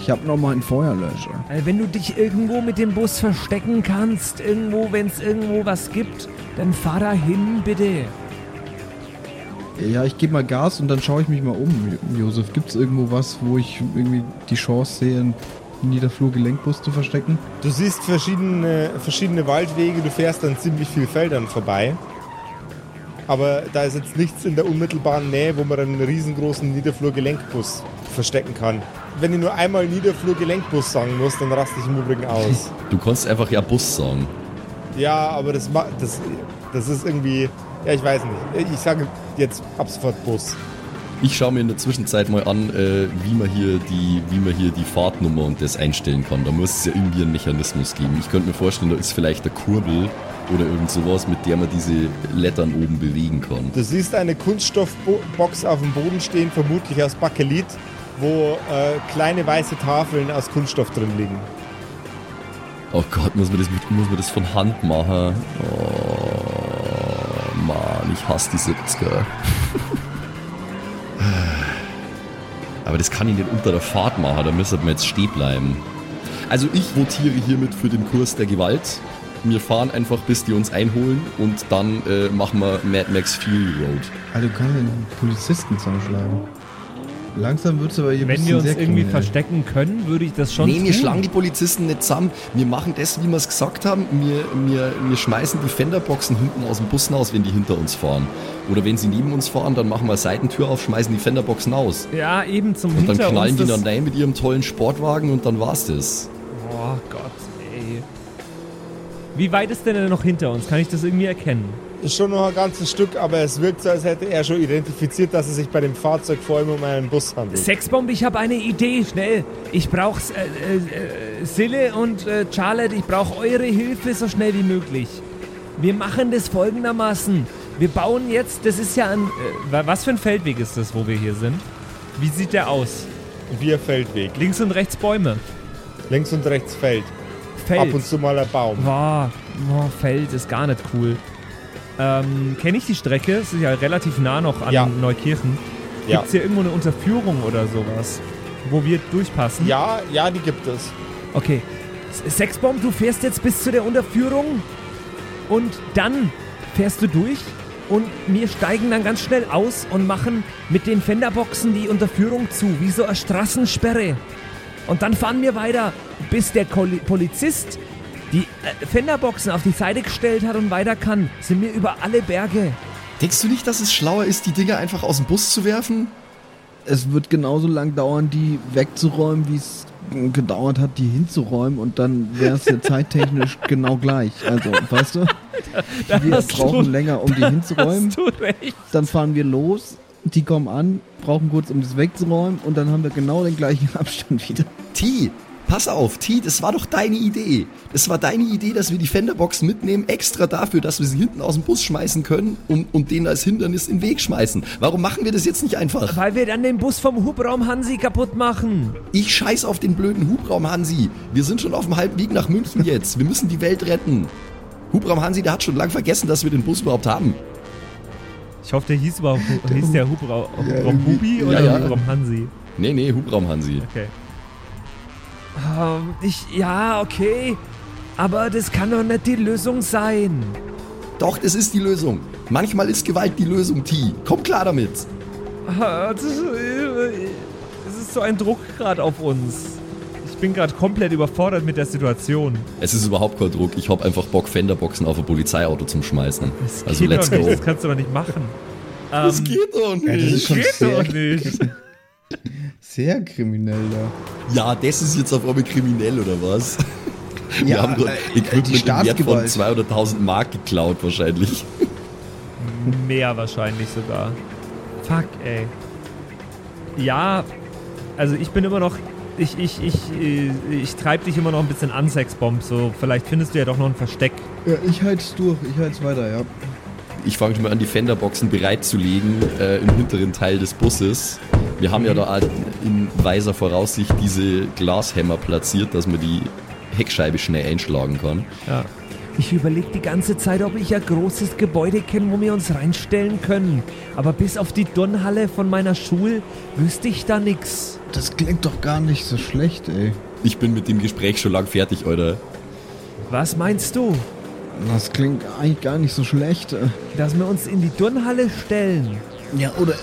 [SPEAKER 2] Ich habe noch mal einen Feuerlöscher.
[SPEAKER 4] Äh, Wenn du dich irgendwo mit dem Bus verstecken kannst, irgendwo, wenn es irgendwo was gibt, dann fahr da hin, bitte.
[SPEAKER 2] Ja, ich gebe mal Gas und dann schaue ich mich mal um. Jo- Josef, gibt es irgendwo was, wo ich irgendwie die Chance sehe, einen Niederflurgelenkbus zu verstecken?
[SPEAKER 1] Du siehst verschiedene, verschiedene Waldwege, du fährst an ziemlich vielen Feldern vorbei. Aber da ist jetzt nichts in der unmittelbaren Nähe, wo man einen riesengroßen Niederflurgelenkbus verstecken kann. Wenn ich nur einmal Niederflurgelenkbus sagen muss, dann raste ich im Übrigen aus.
[SPEAKER 3] du kannst einfach ja Bus sagen.
[SPEAKER 1] ja, aber das, ma- das, das ist irgendwie, ja, ich weiß nicht. Ich sage jetzt ab sofort Bus.
[SPEAKER 3] Ich schaue mir in der Zwischenzeit mal an, äh, wie, man hier die, wie man hier die Fahrtnummer und das einstellen kann. Da muss es ja irgendwie einen Mechanismus geben. Ich könnte mir vorstellen, da ist vielleicht eine Kurbel oder irgend sowas, mit der man diese Lettern oben bewegen kann.
[SPEAKER 1] Du siehst eine Kunststoffbox auf dem Boden stehen, vermutlich aus Bakelit, wo äh, kleine weiße Tafeln aus Kunststoff drin liegen.
[SPEAKER 3] Oh Gott, muss man das, muss man das von Hand machen? Oh, Mann, ich hasse die 70er. Aber das kann ich nicht unter der Fahrt machen, da müssen wir jetzt stehen bleiben. Also ich votiere hiermit für den Kurs der Gewalt. Wir fahren einfach, bis die uns einholen und dann äh, machen wir Mad Max Fury Road.
[SPEAKER 2] Also du kannst den Polizisten zusammenschlagen. Langsam wird es aber hier ein
[SPEAKER 4] Wenn
[SPEAKER 2] bisschen
[SPEAKER 4] wir uns
[SPEAKER 2] sehr
[SPEAKER 4] irgendwie
[SPEAKER 2] kriminell.
[SPEAKER 4] verstecken können, würde ich das schon
[SPEAKER 3] nee,
[SPEAKER 4] tun.
[SPEAKER 3] wir schlagen die Polizisten nicht zusammen. Wir machen das, wie wir es gesagt haben. Wir, wir, wir schmeißen die Fenderboxen hinten aus dem Bus raus, wenn die hinter uns fahren. Oder wenn sie neben uns fahren, dann machen wir Seitentür auf, schmeißen die Fenderboxen aus.
[SPEAKER 4] Ja, eben zum
[SPEAKER 3] Und dann
[SPEAKER 4] hinter
[SPEAKER 3] knallen
[SPEAKER 4] uns
[SPEAKER 3] die dann rein mit ihrem tollen Sportwagen und dann war's das.
[SPEAKER 4] Oh Gott, ey. Wie weit ist denn er noch hinter uns? Kann ich das irgendwie erkennen?
[SPEAKER 1] Ist schon noch ein ganzes Stück, aber es wirkt so, als hätte er schon identifiziert, dass es sich bei dem Fahrzeug vor allem um einen Bus handelt.
[SPEAKER 4] Sexbomb, ich habe eine Idee, schnell. Ich brauche äh, äh, äh, Sille und äh, Charlotte, ich brauche eure Hilfe so schnell wie möglich. Wir machen das folgendermaßen. Wir bauen jetzt, das ist ja ein, äh, wa- was für ein Feldweg ist das, wo wir hier sind? Wie sieht der aus?
[SPEAKER 1] Wir Feldweg.
[SPEAKER 4] Links und rechts Bäume.
[SPEAKER 1] Links und rechts Feld.
[SPEAKER 4] Feld.
[SPEAKER 1] Ab und zu mal ein Baum.
[SPEAKER 4] Boah, boah, Feld ist gar nicht cool. Ähm, kenne ich die Strecke? Es ist ja relativ nah noch an
[SPEAKER 1] Ja.
[SPEAKER 4] Neukirchen.
[SPEAKER 1] Ja.
[SPEAKER 4] Gibt es hier irgendwo eine Unterführung oder sowas, wo wir durchpassen?
[SPEAKER 1] Ja, ja, die gibt es.
[SPEAKER 4] Okay. Sexbomb, du fährst jetzt bis zu der Unterführung und dann fährst du durch und wir steigen dann ganz schnell aus und machen mit den Fenderboxen die Unterführung zu, wie so eine Straßensperre. Und dann fahren wir weiter, bis der Polizist die äh, Fenderboxen auf die Seite gestellt hat und weiter kann. Sind wir über alle Berge.
[SPEAKER 3] Denkst du nicht, dass es schlauer ist, die Dinger einfach aus dem Bus zu werfen?
[SPEAKER 2] Es wird genauso lang dauern, die wegzuräumen, wie es gedauert hat, die hinzuräumen und dann wäre es ja zeittechnisch genau gleich. Also, weißt du,
[SPEAKER 4] Da
[SPEAKER 2] wir
[SPEAKER 4] hast
[SPEAKER 2] brauchen
[SPEAKER 4] du,
[SPEAKER 2] länger, um die hinzuräumen.
[SPEAKER 4] hast du recht.
[SPEAKER 2] Dann fahren wir los, die kommen an, brauchen kurz, um das wegzuräumen und dann haben wir genau den gleichen Abstand wieder.
[SPEAKER 3] T, Pass auf, T, das war doch deine Idee. Das war deine Idee, dass wir die Fenderbox mitnehmen, extra dafür, dass wir sie hinten aus dem Bus schmeißen können und, und den als Hindernis in den Weg schmeißen. Warum machen wir das jetzt nicht einfach?
[SPEAKER 4] Weil wir dann den Bus vom Hubraum Hansi kaputt machen.
[SPEAKER 3] Ich scheiß auf den blöden Hubraum Hansi. Wir sind schon auf dem halben Weg nach München jetzt. Wir müssen die Welt retten. Hubraum Hansi, der hat schon lang vergessen, dass wir den Bus überhaupt haben.
[SPEAKER 4] Ich hoffe, der hieß überhaupt hieß der Hubraum, Hubraum Hubi oder
[SPEAKER 3] Ja, ja.
[SPEAKER 4] Hubraum Hansi?
[SPEAKER 3] Nee, nee, Hubraum Hansi.
[SPEAKER 4] Okay. Ähm, ich, ja, okay. Aber das kann doch nicht die Lösung sein.
[SPEAKER 3] Doch, das ist die Lösung. Manchmal ist Gewalt die Lösung, T. Komm klar damit.
[SPEAKER 4] Ah, Das ist, äh, es ist so ein Druck gerade auf uns. Ich bin gerade komplett überfordert mit der Situation.
[SPEAKER 3] Es ist überhaupt kein Druck. Ich hab einfach Bock, Fenderboxen auf ein Polizeiauto zum Schmeißen.
[SPEAKER 4] Das
[SPEAKER 3] Also
[SPEAKER 4] geht
[SPEAKER 3] let's
[SPEAKER 4] doch nicht,
[SPEAKER 3] go.
[SPEAKER 4] das kannst du doch nicht machen.
[SPEAKER 3] Das
[SPEAKER 4] Ähm,
[SPEAKER 3] geht doch
[SPEAKER 2] Ja, das
[SPEAKER 3] nicht.
[SPEAKER 2] schon
[SPEAKER 4] geht doch nicht.
[SPEAKER 2] sehr kriminell da.
[SPEAKER 3] Ja, das ist jetzt auf einmal kriminell oder was? Wir
[SPEAKER 2] Ja,
[SPEAKER 3] haben dort
[SPEAKER 2] äh,
[SPEAKER 3] Equipment im Wert von
[SPEAKER 2] Staatsgewalt.
[SPEAKER 3] 200.000 Mark geklaut wahrscheinlich.
[SPEAKER 4] Mehr wahrscheinlich sogar. Fuck, ey. Ja, also ich bin immer noch. Ich, ich, ich, äh, ich treib dich immer noch ein bisschen an, Sexbomb. So, vielleicht findest du ja doch noch ein Versteck.
[SPEAKER 2] Ja, ich halt's durch, ich halt's weiter, ja.
[SPEAKER 3] Ich fange schon mal an, die Fenderboxen bereitzulegen äh, im hinteren Teil des Busses. Wir haben ja
[SPEAKER 2] Mhm.
[SPEAKER 3] da in weiser Voraussicht diese Glashämmer platziert, dass man die Heckscheibe schnell einschlagen kann.
[SPEAKER 4] Ja. Ich überlege die ganze Zeit, ob ich ein großes Gebäude kenne, wo wir uns reinstellen können. Aber bis auf die Turnhalle von meiner Schule wüsste ich da nix.
[SPEAKER 2] Das klingt doch gar nicht so schlecht, ey.
[SPEAKER 3] Ich bin mit dem Gespräch schon lang fertig, Alter.
[SPEAKER 4] Was meinst du?
[SPEAKER 2] Das klingt eigentlich gar nicht so schlecht.
[SPEAKER 4] Dass wir uns in die Turnhalle stellen?
[SPEAKER 2] Ja, oder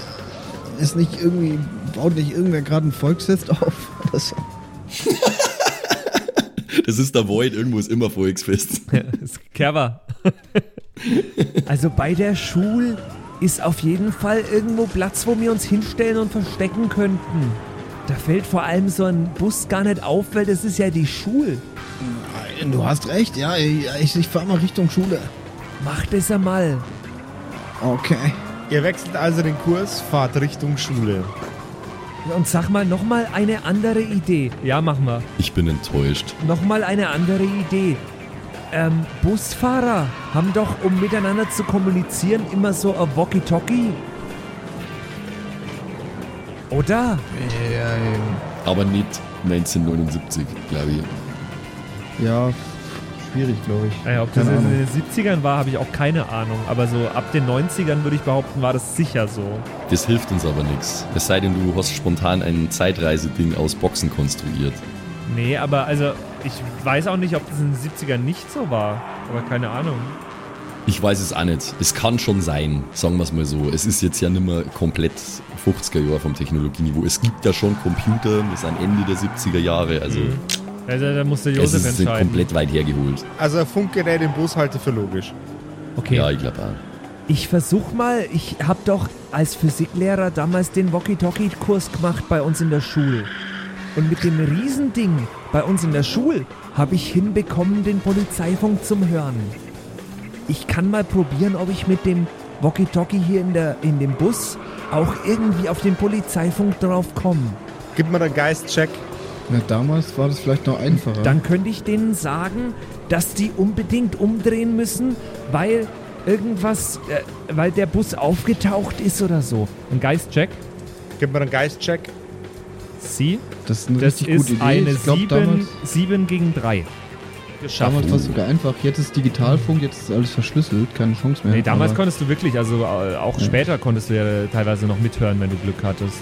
[SPEAKER 2] ist nicht irgendwie, baut nicht irgendwer gerade ein Volksfest auf? oder so?
[SPEAKER 3] Das ist der Void, irgendwo ist immer Volksfest.
[SPEAKER 4] Kerber. also bei der Schule ist auf jeden Fall irgendwo Platz, wo wir uns hinstellen und verstecken könnten. Da fällt vor allem so ein Bus gar nicht auf, weil das ist ja die Schule.
[SPEAKER 2] Du hast recht, ja, ich, ich fahr mal Richtung Schule.
[SPEAKER 4] Mach das einmal.
[SPEAKER 2] Okay.
[SPEAKER 1] Ihr wechselt also den Kurs, fahrt Richtung Schule.
[SPEAKER 4] Und sag mal nochmal eine andere Idee. Ja, mach mal.
[SPEAKER 3] Ich bin enttäuscht.
[SPEAKER 4] Nochmal eine andere Idee. Ähm, Busfahrer haben doch, um miteinander zu kommunizieren, immer so ein Walkie-Talkie. Oder?
[SPEAKER 2] Ja,
[SPEAKER 3] Aber nicht 1979, glaube ich.
[SPEAKER 2] Ja, schwierig, glaube ich.
[SPEAKER 4] Naja, ob das
[SPEAKER 2] Keine
[SPEAKER 4] in
[SPEAKER 2] Ahnung.
[SPEAKER 4] den 70ern war, habe ich auch keine Ahnung. Aber so ab den 90ern würde ich behaupten, war das sicher so.
[SPEAKER 3] Das hilft uns aber nichts. Es sei denn, du hast spontan ein Zeitreiseding aus Boxen konstruiert.
[SPEAKER 4] Nee, aber also ich weiß auch nicht, ob das in den 70ern nicht so war. Aber keine Ahnung.
[SPEAKER 3] Ich weiß es auch nicht. Es kann schon sein, sagen wir es mal so. Es ist jetzt ja nicht mehr komplett 50er Jahre vom Technologieniveau. Es gibt ja schon Computer, wir sind Ende der 70er Jahre, also
[SPEAKER 4] Also da musste
[SPEAKER 3] es
[SPEAKER 4] Josef
[SPEAKER 3] ist
[SPEAKER 4] entscheiden.
[SPEAKER 3] komplett weit hergeholt.
[SPEAKER 1] Also ein Funkgerät im Bus halte ich für logisch.
[SPEAKER 4] Okay.
[SPEAKER 3] Ja, ich glaube auch.
[SPEAKER 4] Ich versuch mal, ich habe doch als Physiklehrer damals den Walkie-Talkie-Kurs gemacht bei uns in der Schule. Und mit dem Riesending bei uns in der Schule habe ich hinbekommen, den Polizeifunk zum Hören. Ich kann mal probieren, ob ich mit dem Walkie-Talkie hier in, der, in dem Bus auch irgendwie auf den Polizeifunk drauf komme.
[SPEAKER 1] Gib mir den Geistcheck.
[SPEAKER 2] Na, damals war das vielleicht noch einfacher.
[SPEAKER 4] Dann könnte ich denen sagen, dass die unbedingt umdrehen müssen, weil irgendwas, äh, weil der Bus aufgetaucht ist oder so. Ein Geistcheck.
[SPEAKER 1] Gib mir den Geistcheck.
[SPEAKER 4] Sie.
[SPEAKER 2] das ist eine
[SPEAKER 4] Das
[SPEAKER 2] richtig
[SPEAKER 4] ist
[SPEAKER 2] gute Idee.
[SPEAKER 4] eine
[SPEAKER 2] ich glaube,
[SPEAKER 4] 7,
[SPEAKER 2] damals,
[SPEAKER 4] 7 gegen 3.
[SPEAKER 2] damals war es sogar einfach. Jetzt ist Digitalfunk, jetzt ist alles verschlüsselt, keine Chance mehr.
[SPEAKER 4] Nee, damals konntest du wirklich, also äh, auch
[SPEAKER 2] Ja.
[SPEAKER 4] später konntest du ja teilweise noch mithören, wenn du Glück hattest.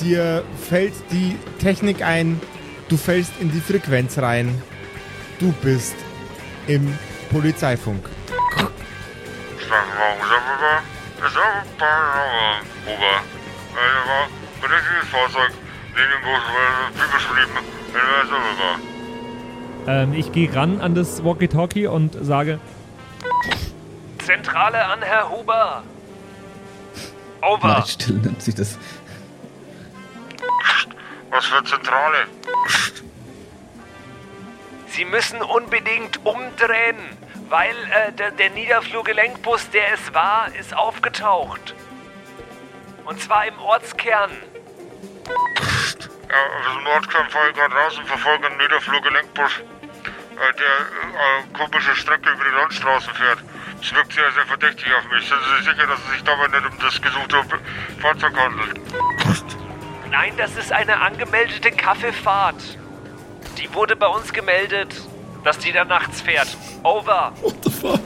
[SPEAKER 1] Dir fällt die Technik ein. Du fällst in die Frequenz rein. Du bist im Polizeifunk.
[SPEAKER 4] Ähm, ich gehe ran an das Walkie-Talkie und sage: Zentrale an Herr Huber. Over.
[SPEAKER 2] Leitstelle nennt sich das.
[SPEAKER 7] Was für Zentrale?
[SPEAKER 4] Sie müssen unbedingt umdrehen, weil äh, der, der Niederflurgelenkbus, der es war, ist aufgetaucht. Und zwar im Ortskern.
[SPEAKER 7] Ja, aus dem Ortskern fahre ich gerade raus und verfolge einen niederflug Gelenkbus, äh, der äh, komische Strecke über die Landstraße fährt. Es wirkt sehr, sehr verdächtig auf mich. Sind Sie sicher, dass es sich dabei nicht um das gesuchte Fahrzeug handelt?
[SPEAKER 4] Nein, das ist eine angemeldete Kaffeefahrt. Die wurde bei uns gemeldet, dass die da nachts fährt. Over.
[SPEAKER 3] What the fuck?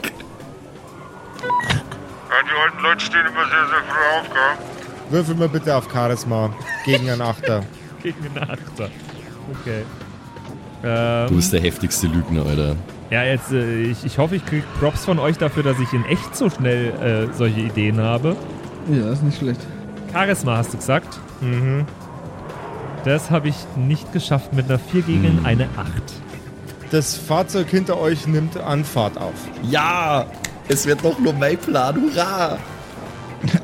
[SPEAKER 7] Ja, die alten Leute stehen immer sehr, sehr früh auf, gell?
[SPEAKER 1] Würfel mal bitte auf Charisma gegen einen Achter.
[SPEAKER 4] Gegen einen Achter. Okay.
[SPEAKER 3] Du
[SPEAKER 4] Ähm,
[SPEAKER 3] bist der heftigste Lügner, Alter.
[SPEAKER 4] ja, jetzt, äh, ich, ich hoffe, ich kriege Props von euch dafür, dass ich in echt so schnell äh, solche Ideen habe.
[SPEAKER 2] Ja, ist nicht schlecht.
[SPEAKER 4] Charisma hast du gesagt.
[SPEAKER 1] Mhm.
[SPEAKER 4] Das habe ich nicht geschafft mit einer 4 gegen eine 8.
[SPEAKER 1] Das Fahrzeug hinter euch nimmt Anfahrt auf.
[SPEAKER 3] Ja! Es wird doch nur mein Plan, hurra!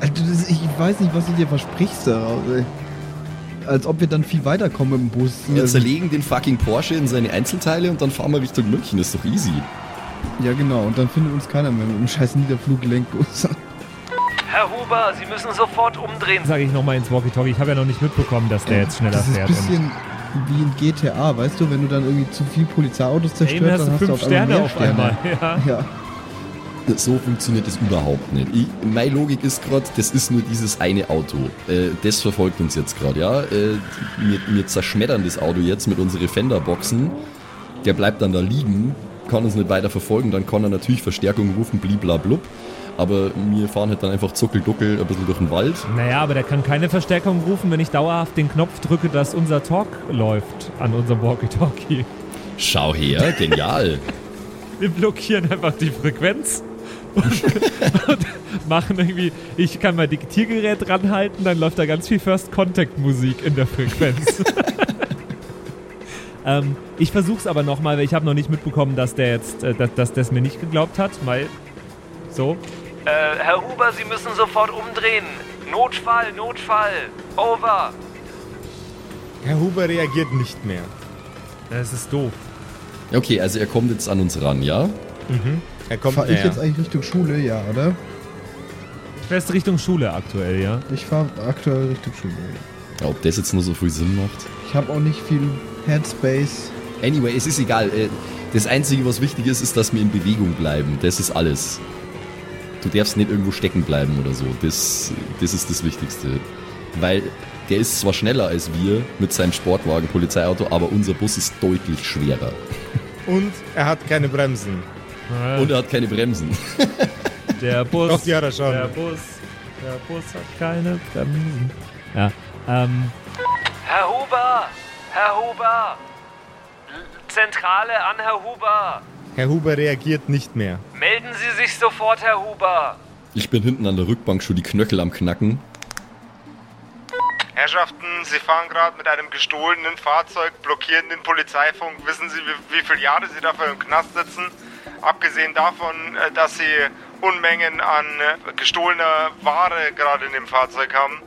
[SPEAKER 2] Alter, das, ich weiß nicht, was du dir versprichst daraus, ey. Als ob wir dann viel weiterkommen im Bus.
[SPEAKER 3] Wir
[SPEAKER 2] Also,
[SPEAKER 3] zerlegen den fucking Porsche in seine Einzelteile und dann fahren wir Richtung München. Das ist doch easy.
[SPEAKER 2] ja, genau. Und dann findet uns keiner mehr mit dem scheiß Niederfluggelenkbus.
[SPEAKER 4] Herr Huber, Sie müssen sofort umdrehen. Sage ich nochmal ins Walkie-Talkie. Ich habe ja noch nicht mitbekommen, dass der jetzt schneller
[SPEAKER 2] Das ist ein
[SPEAKER 4] fährt.
[SPEAKER 2] Bisschen wie in GTA, weißt du, wenn du dann irgendwie zu viel Polizeiautos zerstört,
[SPEAKER 4] hast
[SPEAKER 2] dann
[SPEAKER 4] du
[SPEAKER 2] hast du
[SPEAKER 4] fünf
[SPEAKER 2] auf einmal
[SPEAKER 4] Sterne
[SPEAKER 2] mehr
[SPEAKER 4] auf
[SPEAKER 2] Sterne.
[SPEAKER 4] einmal. Ja.
[SPEAKER 2] Ja.
[SPEAKER 3] So funktioniert das überhaupt nicht. Ich, meine Logik ist gerade, das ist nur dieses eine Auto. Äh, das verfolgt uns jetzt gerade, ja. Äh, wir, wir zerschmettern das Auto jetzt mit unseren Fenderboxen. Der bleibt dann da liegen, kann uns nicht weiter verfolgen, dann kann er natürlich Verstärkung rufen, bliblablub. Aber wir fahren halt dann einfach zuckelduckel ein bisschen durch den Wald.
[SPEAKER 4] Naja, aber der kann keine Verstärkung rufen, wenn ich dauerhaft den Knopf drücke, dass unser Talk läuft an unserem Walkie-Talkie.
[SPEAKER 3] Schau her, genial.
[SPEAKER 4] Wir blockieren einfach die Frequenz und, machen irgendwie, ich kann mein Diktiergerät ranhalten, dann läuft da ganz viel First Contact Musik in der Frequenz. ähm, ich versuch's aber nochmal, weil ich habe noch nicht mitbekommen, dass der jetzt, äh, dass, dass das mir nicht geglaubt hat, weil so. Äh, Herr Huber, Sie müssen sofort umdrehen. Notfall, Notfall. Over.
[SPEAKER 1] Herr Huber reagiert nicht mehr.
[SPEAKER 4] Das ist doof.
[SPEAKER 3] Okay, also er kommt jetzt an uns ran, ja?
[SPEAKER 1] Er kommt
[SPEAKER 2] Fahr ich
[SPEAKER 1] näher.
[SPEAKER 2] jetzt eigentlich Richtung Schule? Ja, oder?
[SPEAKER 4] Ich fährst Richtung Schule aktuell, ja?
[SPEAKER 2] Ich fahre aktuell Richtung Schule.
[SPEAKER 3] ja ob das jetzt nur so viel Sinn macht.
[SPEAKER 2] Ich habe auch nicht viel Headspace.
[SPEAKER 3] Anyway, es ist egal. Äh, Das Einzige, was wichtig ist, ist, dass wir in Bewegung bleiben. Das ist alles. Du darfst nicht irgendwo stecken bleiben oder so. Das, das ist das Wichtigste. Weil der ist zwar schneller als wir mit seinem Sportwagen, Polizeiauto, aber unser Bus ist deutlich schwerer.
[SPEAKER 1] Und er hat keine Bremsen.
[SPEAKER 3] Und er hat keine Bremsen.
[SPEAKER 4] Der Bus.
[SPEAKER 1] Doch, die hat er schon.
[SPEAKER 4] Der Bus. Der Bus hat keine Bremsen. Ja. Ähm. Herr Huber! Herr Huber! Zentrale an Herr Huber!
[SPEAKER 1] Herr Huber reagiert nicht mehr.
[SPEAKER 4] Melden Sie sich sofort, Herr Huber!
[SPEAKER 3] Ich bin hinten an der Rückbank schon die Knöchel am Knacken.
[SPEAKER 1] Herrschaften, Sie fahren gerade mit einem gestohlenen Fahrzeug, blockieren den Polizeifunk. Wissen Sie, wie, wie viele Jahre Sie dafür im Knast sitzen? Abgesehen davon, äh, dass Sie Unmengen an äh, gestohlener Ware gerade in dem Fahrzeug haben.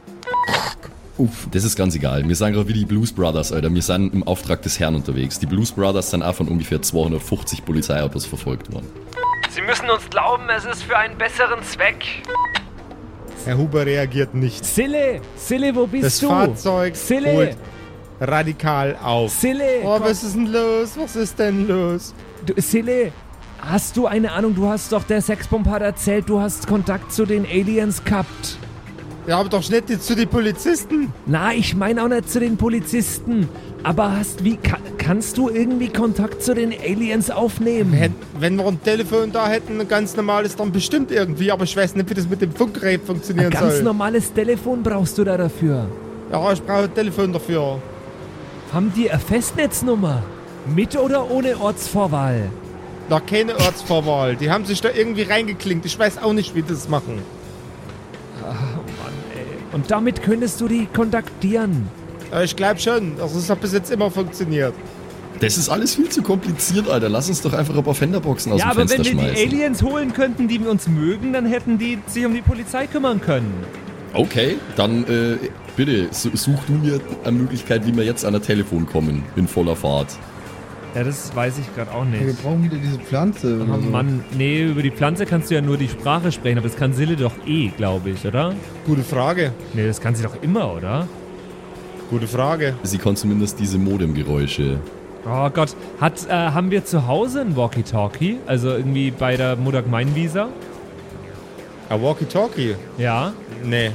[SPEAKER 3] Uff, das ist ganz egal. Wir sind gerade wie die Blues Brothers, Alter. Wir sind im Auftrag des Herrn unterwegs. Die Blues Brothers sind auch von ungefähr 250 Polizeiautos verfolgt worden.
[SPEAKER 4] Sie müssen uns glauben, es ist für einen besseren Zweck.
[SPEAKER 1] Herr Huber reagiert nicht.
[SPEAKER 4] Sille! Sille, wo bist
[SPEAKER 1] Das
[SPEAKER 4] du?
[SPEAKER 1] Fahrzeug
[SPEAKER 4] Sille!
[SPEAKER 1] holt radikal auf.
[SPEAKER 4] Sille!
[SPEAKER 1] Oh, was ist denn los? Was ist denn los?
[SPEAKER 4] Du, Sille, hast du eine Ahnung? Du hast doch, der Sexbomb hat erzählt, du hast Kontakt zu den Aliens gehabt.
[SPEAKER 1] Ja, aber doch nicht jetzt zu den Polizisten.
[SPEAKER 4] Na, ich meine auch nicht zu den Polizisten. Aber hast, wie, ka kannst du irgendwie Kontakt zu den Aliens aufnehmen?
[SPEAKER 1] Hätt- Wenn wir ein Telefon da hätten, ein ganz normales, dann bestimmt irgendwie. Aber ich weiß nicht, wie das mit dem Funkgerät
[SPEAKER 4] Ein
[SPEAKER 1] funktionieren
[SPEAKER 4] ganz
[SPEAKER 1] soll.
[SPEAKER 4] normales Telefon brauchst du da dafür.
[SPEAKER 1] Ja, ich brauche ein Telefon dafür.
[SPEAKER 4] Haben die eine Festnetznummer? Mit oder ohne Ortsvorwahl?
[SPEAKER 1] Noch keine Ortsvorwahl. Die haben sich da irgendwie reingeklinkt. Ich weiß auch nicht, wie die das machen.
[SPEAKER 4] Und damit könntest du die kontaktieren.
[SPEAKER 1] Aber ich glaube schon. Also, es hat bis jetzt immer funktioniert.
[SPEAKER 3] Das ist alles viel zu kompliziert, Alter. Lass uns doch einfach ein paar Fenderboxen aus
[SPEAKER 4] ja,
[SPEAKER 3] dem
[SPEAKER 4] aber
[SPEAKER 3] Fenster
[SPEAKER 4] wenn wir
[SPEAKER 3] schmeißen.
[SPEAKER 4] die Aliens holen könnten, die uns mögen, dann hätten die sich um die Polizei kümmern können.
[SPEAKER 3] Okay, dann äh, bitte, su- such du mir eine Möglichkeit, wie wir jetzt an der Telefon kommen, in voller Fahrt.
[SPEAKER 4] Ja, das weiß ich gerade auch
[SPEAKER 2] Ja, wir
[SPEAKER 4] nicht.
[SPEAKER 2] brauchen wieder diese Pflanze.
[SPEAKER 4] Oh
[SPEAKER 2] oder so.
[SPEAKER 4] Mann, nee, über die Pflanze kannst du ja nur die Sprache sprechen, aber das kann Sille doch eh, glaube ich, oder?
[SPEAKER 1] Gute Frage.
[SPEAKER 4] Nee, das kann sie doch immer, oder?
[SPEAKER 1] Gute Frage.
[SPEAKER 3] Sie kann zumindest diese Modemgeräusche.
[SPEAKER 4] Oh Gott, hat, äh, haben wir zu Hause ein Walkie-Talkie? Also irgendwie bei der Mutter Gemeinwieser?
[SPEAKER 1] A Walkie-Talkie?
[SPEAKER 4] Ja.
[SPEAKER 1] Nee.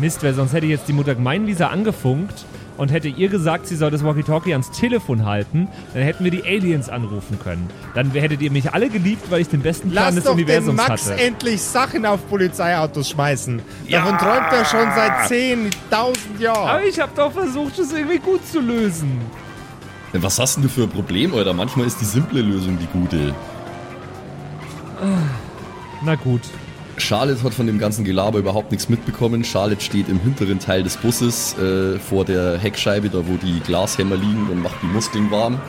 [SPEAKER 4] Mist, weil sonst hätte ich jetzt die Mutter Gemeinwieser angefunkt und hätte ihr gesagt, sie soll das Walkie-Talkie ans Telefon halten, dann hätten wir die Aliens anrufen können. Dann hättet ihr mich alle geliebt, weil ich den besten Plan
[SPEAKER 1] Lass
[SPEAKER 4] des
[SPEAKER 1] doch den
[SPEAKER 4] Universums
[SPEAKER 1] Max
[SPEAKER 4] hatte.
[SPEAKER 1] endlich Sachen auf Polizeiautos schmeißen. Davon träumt er schon seit 10.000 Jahren.
[SPEAKER 4] Aber ich habe doch versucht, es irgendwie gut zu lösen.
[SPEAKER 3] Was hast denn du für ein Problem, Alter? Manchmal ist die simple Lösung die gute.
[SPEAKER 4] Na gut.
[SPEAKER 3] Charlotte hat von dem ganzen Gelaber überhaupt nichts mitbekommen. Charlotte steht im hinteren Teil des Busses äh, vor der Heckscheibe, da wo die Glashämmer liegen und macht die Muskeln warm.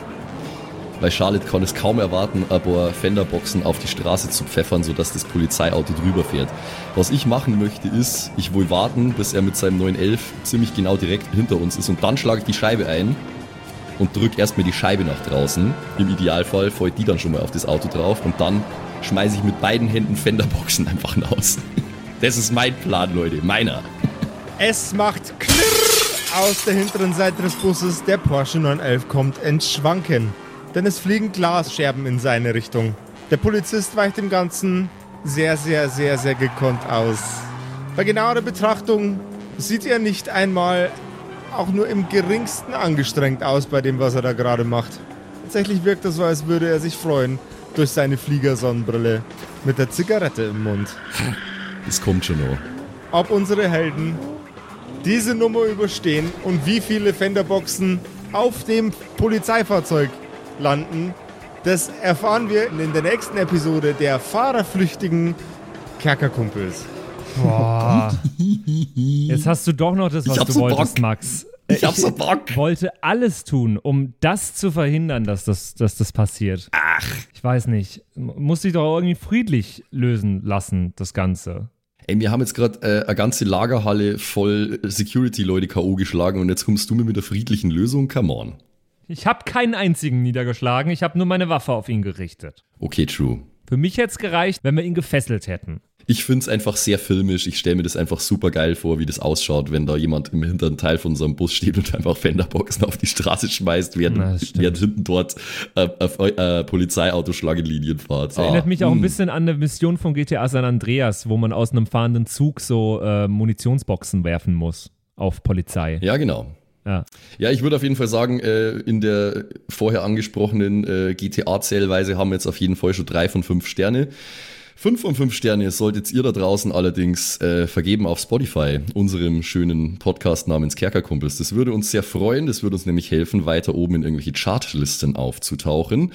[SPEAKER 3] Weil Charlotte kann es kaum erwarten, paar Fenderboxen auf die Straße zu pfeffern, sodass das Polizeiauto drüber fährt. Was ich machen möchte ist, ich will warten, bis er mit seinem 911 ziemlich genau direkt hinter uns ist und dann schlage ich die Scheibe ein und drück erstmal die Scheibe nach draußen. Im Idealfall fällt die dann schon mal auf das Auto drauf und dann schmeiße ich mit beiden Händen Fenderboxen einfach raus. Das ist mein Plan, Leute, meiner.
[SPEAKER 1] Es macht klirr aus der hinteren Seite des Busses. Der Porsche 911 kommt ins Schwanken. Denn es fliegen Glasscherben in seine Richtung. Der Polizist weicht dem Ganzen sehr, sehr, sehr, sehr gekonnt aus. Bei genauerer Betrachtung sieht er nicht einmal auch nur im geringsten angestrengt aus bei dem, was er da gerade macht. Tatsächlich wirkt er so, als würde er sich freuen durch seine Fliegersonnenbrille mit der Zigarette im Mund.
[SPEAKER 3] Das kommt schon noch.
[SPEAKER 1] ob unsere Helden diese Nummer überstehen und wie viele Fenderboxen auf dem Polizeifahrzeug landen, das erfahren wir in der nächsten Episode der fahrerflüchtigen Kerkerkumpels.
[SPEAKER 4] Boah. Jetzt hast du doch noch das, was du
[SPEAKER 3] so
[SPEAKER 4] wolltest,
[SPEAKER 3] Bock.
[SPEAKER 4] Max.
[SPEAKER 3] Ich hab so Bock.
[SPEAKER 4] wollte alles tun, um das zu verhindern, dass das, dass das passiert. Ach. Ich weiß nicht. Muss sich doch irgendwie friedlich lösen lassen, das Ganze.
[SPEAKER 3] Ey, wir haben jetzt gerade äh, eine ganze Lagerhalle voll Security-Leute K.O. geschlagen und jetzt kommst du mir mit der friedlichen Lösung? Come on.
[SPEAKER 4] Ich habe keinen einzigen niedergeschlagen, ich habe nur meine Waffe auf ihn gerichtet.
[SPEAKER 3] Okay, true.
[SPEAKER 4] Für mich hätte es gereicht, wenn wir ihn gefesselt hätten.
[SPEAKER 3] Ich finde es einfach sehr filmisch. Ich stelle mir das einfach super geil vor, wie das ausschaut, wenn da jemand im hinteren Teil von unserem Bus steht und einfach Fenderboxen auf die Straße schmeißt, während,
[SPEAKER 4] Na,
[SPEAKER 3] während hinten dort äh, äh, äh, Polizeiauto Schlangenlinien fahrt.
[SPEAKER 4] Das erinnert mich auch ein
[SPEAKER 3] mm.
[SPEAKER 4] bisschen an eine Mission von GTA San Andreas, wo man aus einem fahrenden Zug so äh, Munitionsboxen werfen muss auf Polizei.
[SPEAKER 3] Ja, genau.
[SPEAKER 4] Ja.
[SPEAKER 3] Ja, ich würde auf jeden Fall sagen, äh, in der vorher angesprochenen äh, GTA-Zählweise haben wir jetzt auf jeden Fall schon drei von fünf Sterne. Fünf von fünf Sterne solltet ihr da draußen allerdings äh, vergeben auf Spotify, unserem schönen Podcast namens Kerkerkumpels. Das würde uns sehr freuen. Das würde uns nämlich helfen, weiter oben in irgendwelche Chartlisten aufzutauchen.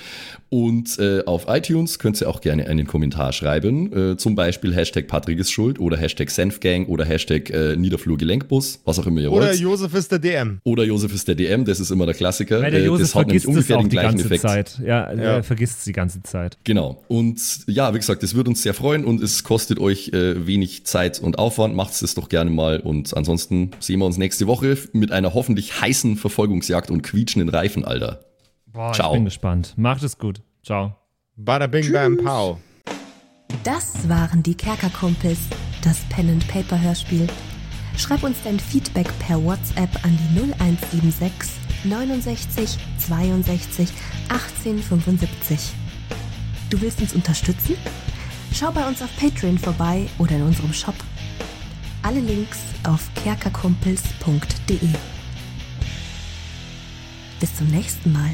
[SPEAKER 3] Und äh, auf iTunes könnt ihr auch gerne einen Kommentar schreiben. Äh, zum Beispiel Hashtag Patrick ist schuld oder Hashtag Senfgang oder Hashtag äh, Niederflurgelenkbus, was auch immer ihr
[SPEAKER 1] Oder
[SPEAKER 3] wollt.
[SPEAKER 1] Josef ist der DM.
[SPEAKER 3] Oder Josef ist der DM, das ist immer der Klassiker.
[SPEAKER 4] Weil der
[SPEAKER 3] Äh,
[SPEAKER 4] Josef
[SPEAKER 3] das hat nämlich
[SPEAKER 4] vergisst es
[SPEAKER 3] ungefähr
[SPEAKER 4] auch
[SPEAKER 3] den
[SPEAKER 4] die
[SPEAKER 3] gleichen
[SPEAKER 4] ganze
[SPEAKER 3] Effekt.
[SPEAKER 4] Zeit. Ja,
[SPEAKER 1] Ja.
[SPEAKER 4] er vergisst es die ganze Zeit.
[SPEAKER 3] Genau. Und ja, wie gesagt, das würde uns sehr freuen und es kostet euch äh, wenig Zeit und Aufwand. Macht es doch gerne mal. Und ansonsten sehen wir uns nächste Woche mit einer hoffentlich heißen Verfolgungsjagd und quietschenden Reifen, Alter.
[SPEAKER 4] Boah,
[SPEAKER 3] Ciao.
[SPEAKER 4] Ich bin gespannt. Macht es gut. Ciao.
[SPEAKER 1] Bada bing bam pow.
[SPEAKER 5] Das waren die Kerkerkumpels, das Pen and Paper Hörspiel. Schreib uns dein Feedback per WhatsApp an die 0176 69 62 18 75. Du willst uns unterstützen? Schau bei uns auf Patreon vorbei oder in unserem Shop. Alle Links auf kerkerkumpels.de. Bis zum nächsten Mal.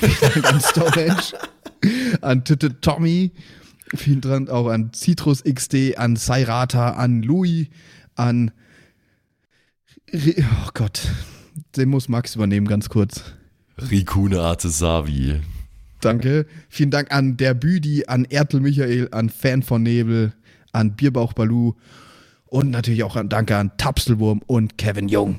[SPEAKER 2] Vielen Dank an Stonehenge, an Titte Tommy, vielen Dank auch an Citrus XD, an Sairata, an Louis, an. Oh Gott, den muss Max übernehmen, ganz kurz.
[SPEAKER 3] Rikune Artesavi.
[SPEAKER 2] Danke. Vielen Dank an der Büdi, an Ertel Michael, an Fan von Nebel, an Bierbauch Balu und natürlich auch an Danke an Tapselwurm und Kevin Jung.